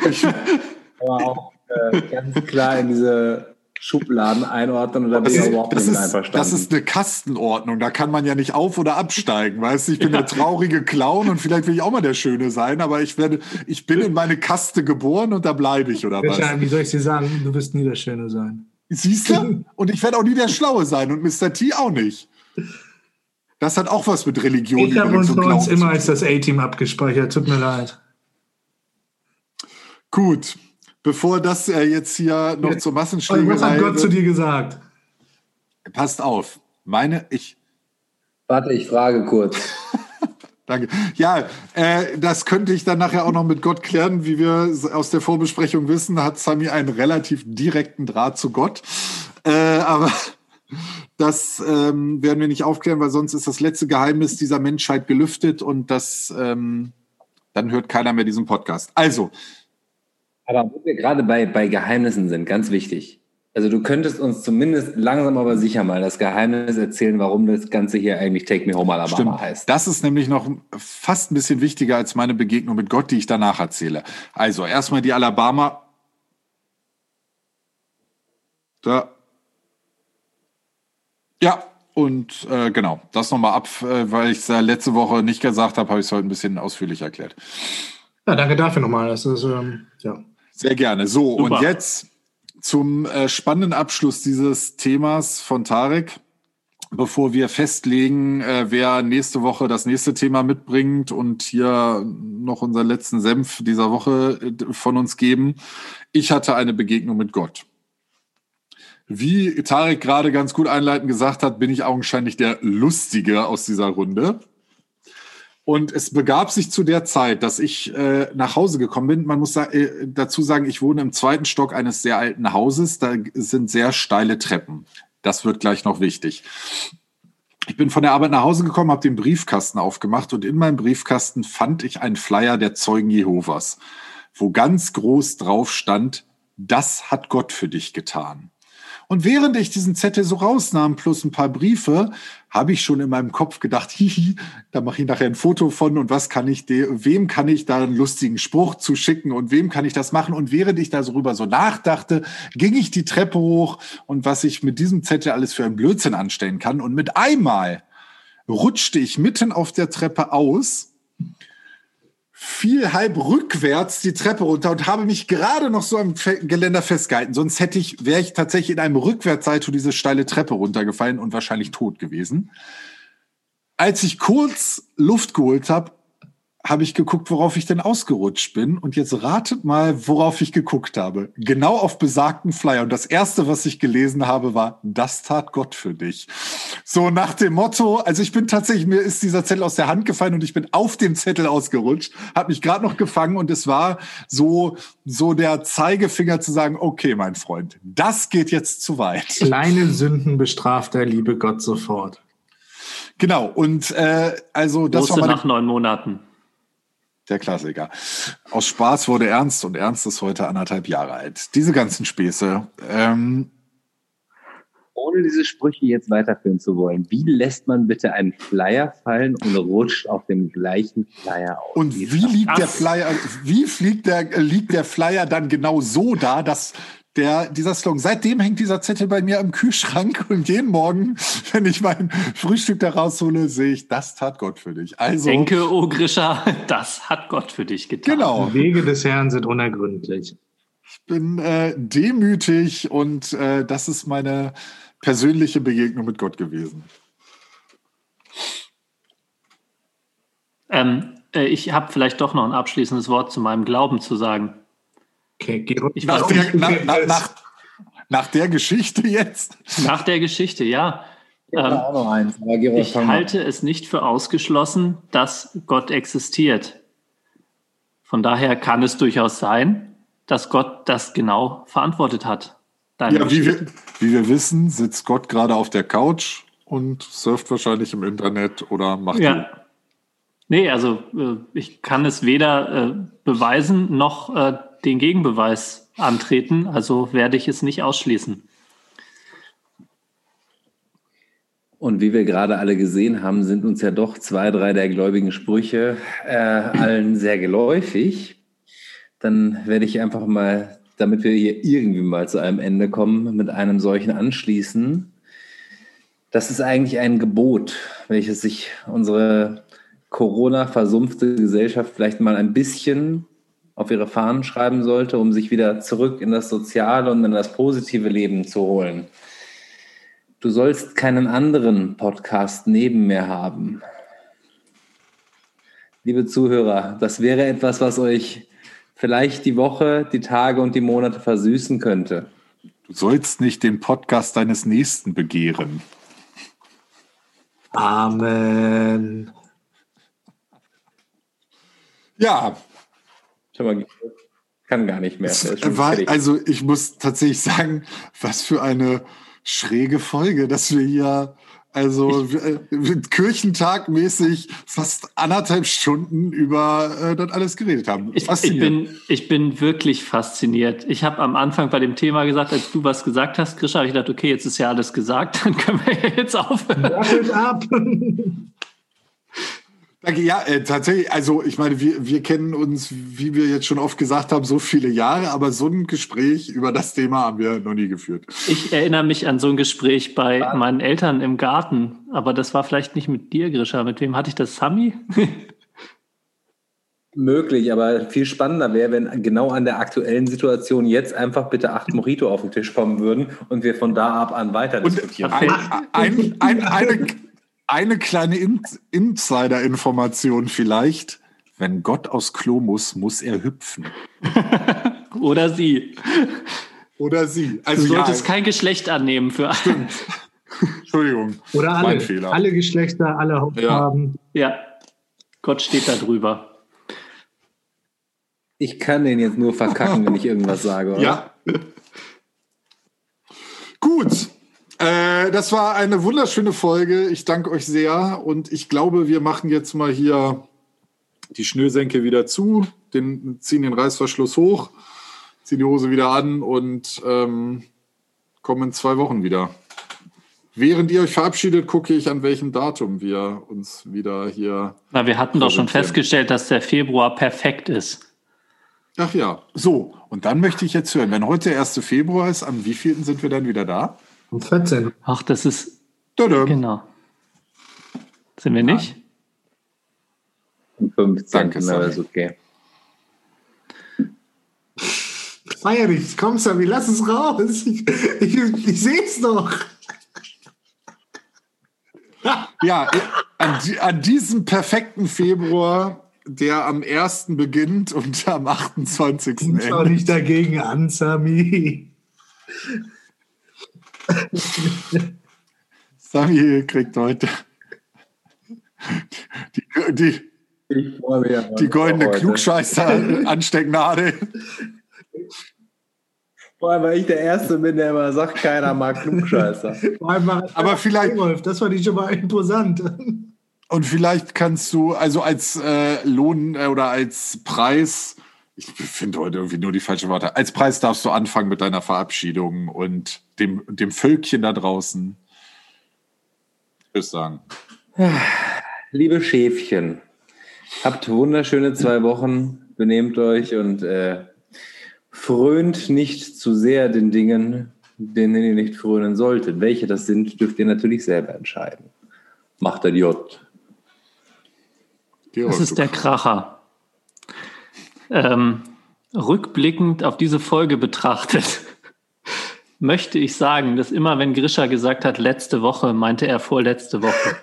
ich, ich, aber auch äh, ganz klar in diese Schubladen einordnen und da bin ich überhaupt das nicht ist, einverstanden. Das ist eine Kastenordnung, da kann man ja nicht auf- oder absteigen, weißt du? Ich bin ja. der traurige Clown und vielleicht will ich auch mal der Schöne sein, aber ich werde, ich bin in meine Kaste geboren und da bleibe ich, oder was? Wie soll ich dir sagen, du wirst nie der Schöne sein. Siehst du? Und ich werde auch nie der Schlaue sein und Mr. T auch nicht. Das hat auch was mit Religion Ich habe uns uns immer als das A-Team abgespeichert, tut mir leid. Gut, bevor das äh, jetzt hier noch zur Massenschlägerei... Was hat Gott zu dir gesagt? Passt auf, meine, ich... Warte, ich frage kurz. Danke. Ja, äh, das könnte ich dann nachher auch noch mit Gott klären. Wie wir aus der Vorbesprechung wissen, hat Sami einen relativ direkten Draht zu Gott. Äh, aber das ähm, werden wir nicht aufklären, weil sonst ist das letzte Geheimnis dieser Menschheit gelüftet und das ähm, dann hört keiner mehr diesen Podcast. Also. Aber wo wir gerade bei, bei Geheimnissen sind, ganz wichtig. Also du könntest uns zumindest langsam aber sicher mal das Geheimnis erzählen, warum das Ganze hier eigentlich Take Me Home Alabama Stimmt. heißt. Das ist nämlich noch fast ein bisschen wichtiger als meine Begegnung mit Gott, die ich danach erzähle. Also erstmal die Alabama. Da. Ja, und äh, genau, das nochmal ab, äh, weil ich es äh, letzte Woche nicht gesagt habe, habe ich es heute ein bisschen ausführlich erklärt. Ja, danke dafür nochmal. Das ist, ähm, ja. Sehr gerne. So, Super. und jetzt zum äh, spannenden Abschluss dieses Themas von Tarek, bevor wir festlegen, äh, wer nächste Woche das nächste Thema mitbringt und hier noch unseren letzten Senf dieser Woche äh, von uns geben. Ich hatte eine Begegnung mit Gott. Wie Tarek gerade ganz gut einleitend gesagt hat, bin ich augenscheinlich der Lustige aus dieser Runde. Und es begab sich zu der Zeit, dass ich äh, nach Hause gekommen bin. Man muss äh, dazu sagen, ich wohne im zweiten Stock eines sehr alten Hauses. Da sind sehr steile Treppen. Das wird gleich noch wichtig. Ich bin von der Arbeit nach Hause gekommen, habe den Briefkasten aufgemacht und in meinem Briefkasten fand ich einen Flyer der Zeugen Jehovas, wo ganz groß drauf stand, das hat Gott für dich getan. Und während ich diesen Zettel so rausnahm, plus ein paar Briefe, habe ich schon in meinem Kopf gedacht, hihi, da mache ich nachher ein Foto von und was kann ich, wem kann ich da einen lustigen Spruch zuschicken und wem kann ich das machen? Und während ich darüber so nachdachte, ging ich die Treppe hoch und was ich mit diesem Zettel alles für einen Blödsinn anstellen kann. Und mit einmal rutschte ich mitten auf der Treppe aus fiel halb rückwärts die Treppe runter und habe mich gerade noch so am Geländer festgehalten. Sonst hätte ich, wäre ich tatsächlich in einem Rückwärtssalto diese steile Treppe runtergefallen und wahrscheinlich tot gewesen. Als ich kurz Luft geholt habe, habe ich geguckt, worauf ich denn ausgerutscht bin. Und jetzt ratet mal, worauf ich geguckt habe. Genau auf besagten Flyer. Und das erste, was ich gelesen habe, war, das tat Gott für dich. So nach dem Motto, also ich bin tatsächlich, mir ist dieser Zettel aus der Hand gefallen und ich bin auf dem Zettel ausgerutscht, habe mich gerade noch gefangen und es war so, so der Zeigefinger zu sagen, okay, mein Freund, das geht jetzt zu weit. Kleine Sünden bestraft der liebe Gott sofort. Genau, und äh, also das Große war meine, nach neun Monaten der Klassiker. Aus Spaß wurde Ernst und Ernst ist heute anderthalb Jahre alt. Diese ganzen Späße. Ähm, Ohne diese Sprüche jetzt weiterführen zu wollen, wie lässt man bitte einen Flyer fallen und rutscht auf dem gleichen Flyer aus? Und wie, liegt der Flyer, wie fliegt der, liegt der Flyer dann genau so da, dass der, dieser Slogan. Seitdem hängt dieser Zettel bei mir im Kühlschrank und jeden Morgen, wenn ich mein Frühstück da raushole, sehe ich, das tat Gott für dich. Also, Denke, O Grisha, das hat Gott für dich getan. Genau. Die Wege des Herrn sind unergründlich. Ich bin äh, demütig und äh, das ist meine persönliche Begegnung mit Gott gewesen. Ähm, äh, ich habe vielleicht doch noch ein abschließendes Wort zu meinem Glauben zu sagen. Okay, ich nach, der, nach, nach, nach, nach, der Geschichte jetzt? Nach der Geschichte, ja. Ähm, ich halte es nicht für ausgeschlossen, dass Gott existiert. Von daher kann es durchaus sein, dass Gott das genau verantwortet hat. Ja, wie wir, wie wir wissen, sitzt Gott gerade auf der Couch und surft wahrscheinlich im Internet oder macht. Ja. Nee, also äh, ich kann es weder äh, beweisen noch äh, den Gegenbeweis antreten, also werde ich es nicht ausschließen. Und wie wir gerade alle gesehen haben, sind uns ja doch zwei, drei der gläubigen Sprüche äh, allen sehr geläufig. Dann werde ich einfach mal, damit wir hier irgendwie mal zu einem Ende kommen, mit einem solchen anschließen. Das ist eigentlich ein Gebot, welches sich unsere Corona-versumpfte Gesellschaft vielleicht mal ein bisschen auf ihre Fahnen schreiben sollte, um sich wieder zurück in das soziale und in das positive Leben zu holen. Du sollst keinen anderen Podcast neben mir haben. Liebe Zuhörer, das wäre etwas, was euch vielleicht die Woche, die Tage und die Monate versüßen könnte. Du sollst nicht den Podcast deines Nächsten begehren. Amen. Ja, Schau mal, kann gar nicht mehr. schon war, also ich muss tatsächlich sagen, was für eine schräge Folge, dass wir hier also äh, Kirchentag mäßig fast anderthalb Stunden über äh, das alles geredet haben. Ich, ich, bin, ich bin wirklich fasziniert. Ich habe am Anfang bei dem Thema gesagt, als du was gesagt hast, Grisha, habe ich gedacht, okay, jetzt ist ja alles gesagt, dann können wir ja jetzt aufhören. Waffelt ab. Danke, ja, äh, tatsächlich, also ich meine, wir, wir kennen uns, wie wir jetzt schon oft gesagt haben, so viele Jahre, aber so ein Gespräch über das Thema haben wir noch nie geführt. Ich erinnere mich an so ein Gespräch bei meinen Eltern im Garten, aber das war vielleicht nicht mit dir, Grisha. Mit wem hatte ich das? Sami? Möglich, aber viel spannender wäre, wenn genau an der aktuellen Situation jetzt einfach bitte acht Mojito auf den Tisch kommen würden und wir von da ab an weiter Und diskutieren. ein, ein, ein, eine, eine kleine In Insider-Information vielleicht. Wenn Gott aus Klo muss, muss er hüpfen. Oder sie. Oder sie. Du Also ja, solltest kein Geschlecht annehmen für Entschuldigung. Oder Mein alle. Fehler. Alle Geschlechter, alle Hautfarben. Ja, Gott steht da drüber. Ich kann den jetzt nur verkacken, wenn ich irgendwas sage. Oder? Ja. Gut. Äh, das war eine wunderschöne Folge. Ich danke euch sehr. Und ich glaube, wir machen jetzt mal hier die Schnürsenke wieder zu, den, ziehen den Reißverschluss hoch, ziehen die Hose wieder an und ähm, kommen in zwei Wochen wieder. Während ihr euch verabschiedet, gucke ich, an welchem Datum wir uns wieder hier. Na, wir hatten doch schon festgestellt, dass der Februar perfekt ist. Ach ja, so. Und dann möchte ich jetzt hören, wenn heute der 1. Februar ist, am wievielten sind wir dann wieder da? Um 14. Ach, das ist Tadam. genau. Sind wir nicht? Am 15. Danke, aber ist okay. Feier dich, komm Sammy, lass es raus. Ich, ich, ich sehe es doch. Ja, an, an diesem perfekten Februar, der am 1. beginnt und am 28. Schau endet. nicht dagegen an, Sami. Sami kriegt heute die, die, die goldene. Klugscheißer-Anstecknadel. Vor allem, weil ich der Erste bin, der immer sagt, keiner mag Klugscheißer. Vor allem mal- Aber vielleicht- Wolf, das fand ich schon mal imposant. Und vielleicht kannst du, also als äh, Lohn äh, oder als Preis, ich finde heute irgendwie nur die falschen Worte, als Preis darfst du anfangen mit deiner Verabschiedung und dem, dem Völkchen da draußen. Tschüss sagen. Liebe Schäfchen, habt wunderschöne zwei Wochen, benehmt euch und äh, frönt nicht zu sehr den Dingen, denen ihr nicht frönen solltet. Welche das sind, dürft ihr natürlich selber entscheiden. Macht der J. Das ist der Kracher. Ähm, rückblickend auf diese Folge betrachtet, möchte ich sagen, dass immer, wenn Grisha gesagt hat, letzte Woche, meinte er vorletzte Woche.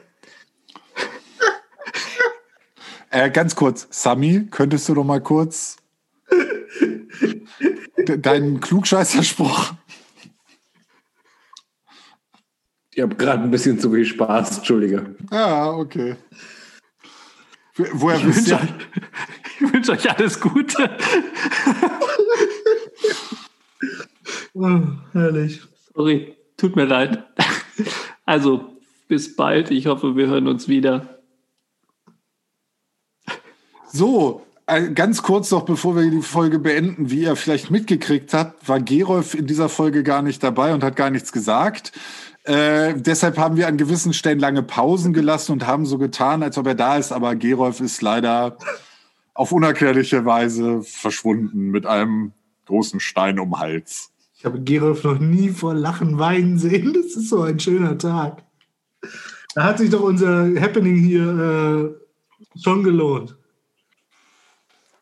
Äh, ganz kurz, Sami, könntest du doch mal kurz de- deinen Klugscheißerspruch. Ich habe gerade ein bisschen zu viel Spaß, Entschuldige. Ja, okay. Wo- Woher Ich wisst wünsche ihr? Ich wünsche euch alles Gute. Oh, herrlich. Sorry, tut mir leid. Also, bis bald. Ich hoffe, wir hören uns wieder. So, äh, ganz kurz noch, bevor wir die Folge beenden, wie ihr vielleicht mitgekriegt habt, war Gerolf in dieser Folge gar nicht dabei und hat gar nichts gesagt. Äh, deshalb haben wir an gewissen Stellen lange Pausen gelassen und haben so getan, als ob er da ist, aber Gerolf ist leider auf unerklärliche Weise verschwunden mit einem großen Stein um den Hals. Ich habe Gerolf noch nie vor Lachen weinen sehen. Das ist so ein schöner Tag. Da hat sich doch unser Happening hier äh, schon gelohnt.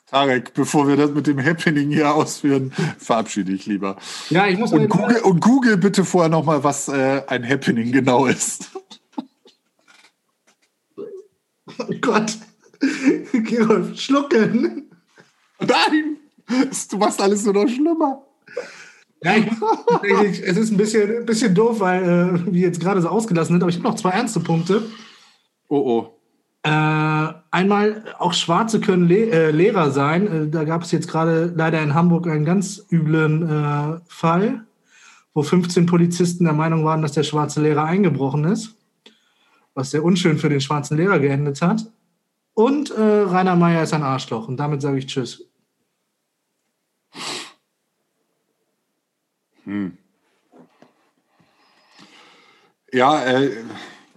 Tarek, bevor wir das mit dem Happening hier ausführen, verabschiede ich lieber. Ja, ich muss Und Google, und Google bitte vorher noch mal, was äh, ein Happening genau ist. Oh Gott. Gerolf, schlucken. Nein! Du machst alles nur noch schlimmer. Ja, ich, es ist ein bisschen, ein bisschen doof, weil äh, wir jetzt gerade so ausgelassen sind, aber ich habe noch zwei ernste Punkte. Oh oh. Äh, einmal, auch Schwarze können Le äh, Lehrer sein. Äh, da gab es jetzt gerade leider in Hamburg einen ganz üblen äh, Fall, wo 15 Polizisten der Meinung waren, dass der schwarze Lehrer eingebrochen ist, was sehr unschön für den schwarzen Lehrer geendet hat. Und äh, Rainer Meyer ist ein Arschloch. Und damit sage ich Tschüss. Hm. Ja, äh,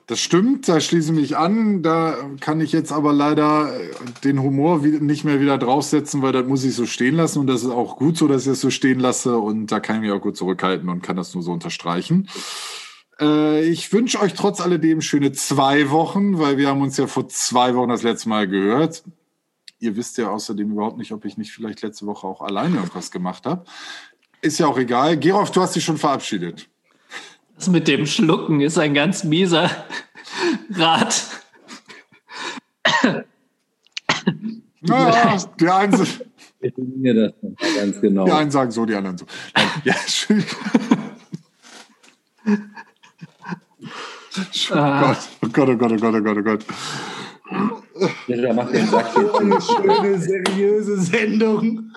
das stimmt, da schließe ich mich an. Da kann ich jetzt aber leider den Humor nicht mehr wieder draufsetzen, weil das muss ich so stehen lassen. Und das ist auch gut so, dass ich es so stehen lasse. Und da kann ich mich auch gut zurückhalten und kann das nur so unterstreichen. Äh, ich wünsche euch trotz alledem schöne zwei Wochen, weil wir haben uns ja vor zwei Wochen das letzte Mal gehört. Ihr wisst ja außerdem überhaupt nicht, ob ich nicht vielleicht letzte Woche auch alleine irgendwas gemacht habe. Ist ja auch egal. Gerolf, du hast dich schon verabschiedet. Das mit dem Schlucken ist ein ganz mieser Rat. Ja, die einen, Ich mir das ganz genau. die einen sagen so, die anderen so. Ja, schön. Oh Gott, oh Gott, oh Gott, oh Gott, oh Gott, oh Gott. Ja, mach den Sack Oh, eine schöne, seriöse Sendung.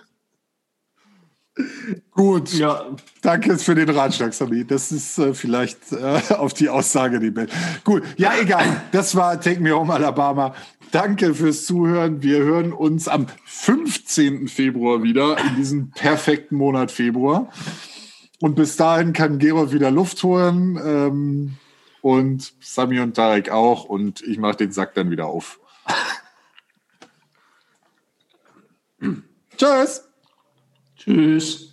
Gut, Ja, danke für den Ratschlag, Sami. Das ist äh, vielleicht äh, auf die Aussage die Welt. Gut, ja, egal. Das war Take Me Home Alabama. Danke fürs Zuhören. Wir hören uns am 15. Februar wieder, in diesem perfekten Monat Februar. Und bis dahin kann Gerolf wieder Luft holen ähm, und Sami und Tarek auch. Und ich mache den Sack dann wieder auf. Tschüss. tschüss.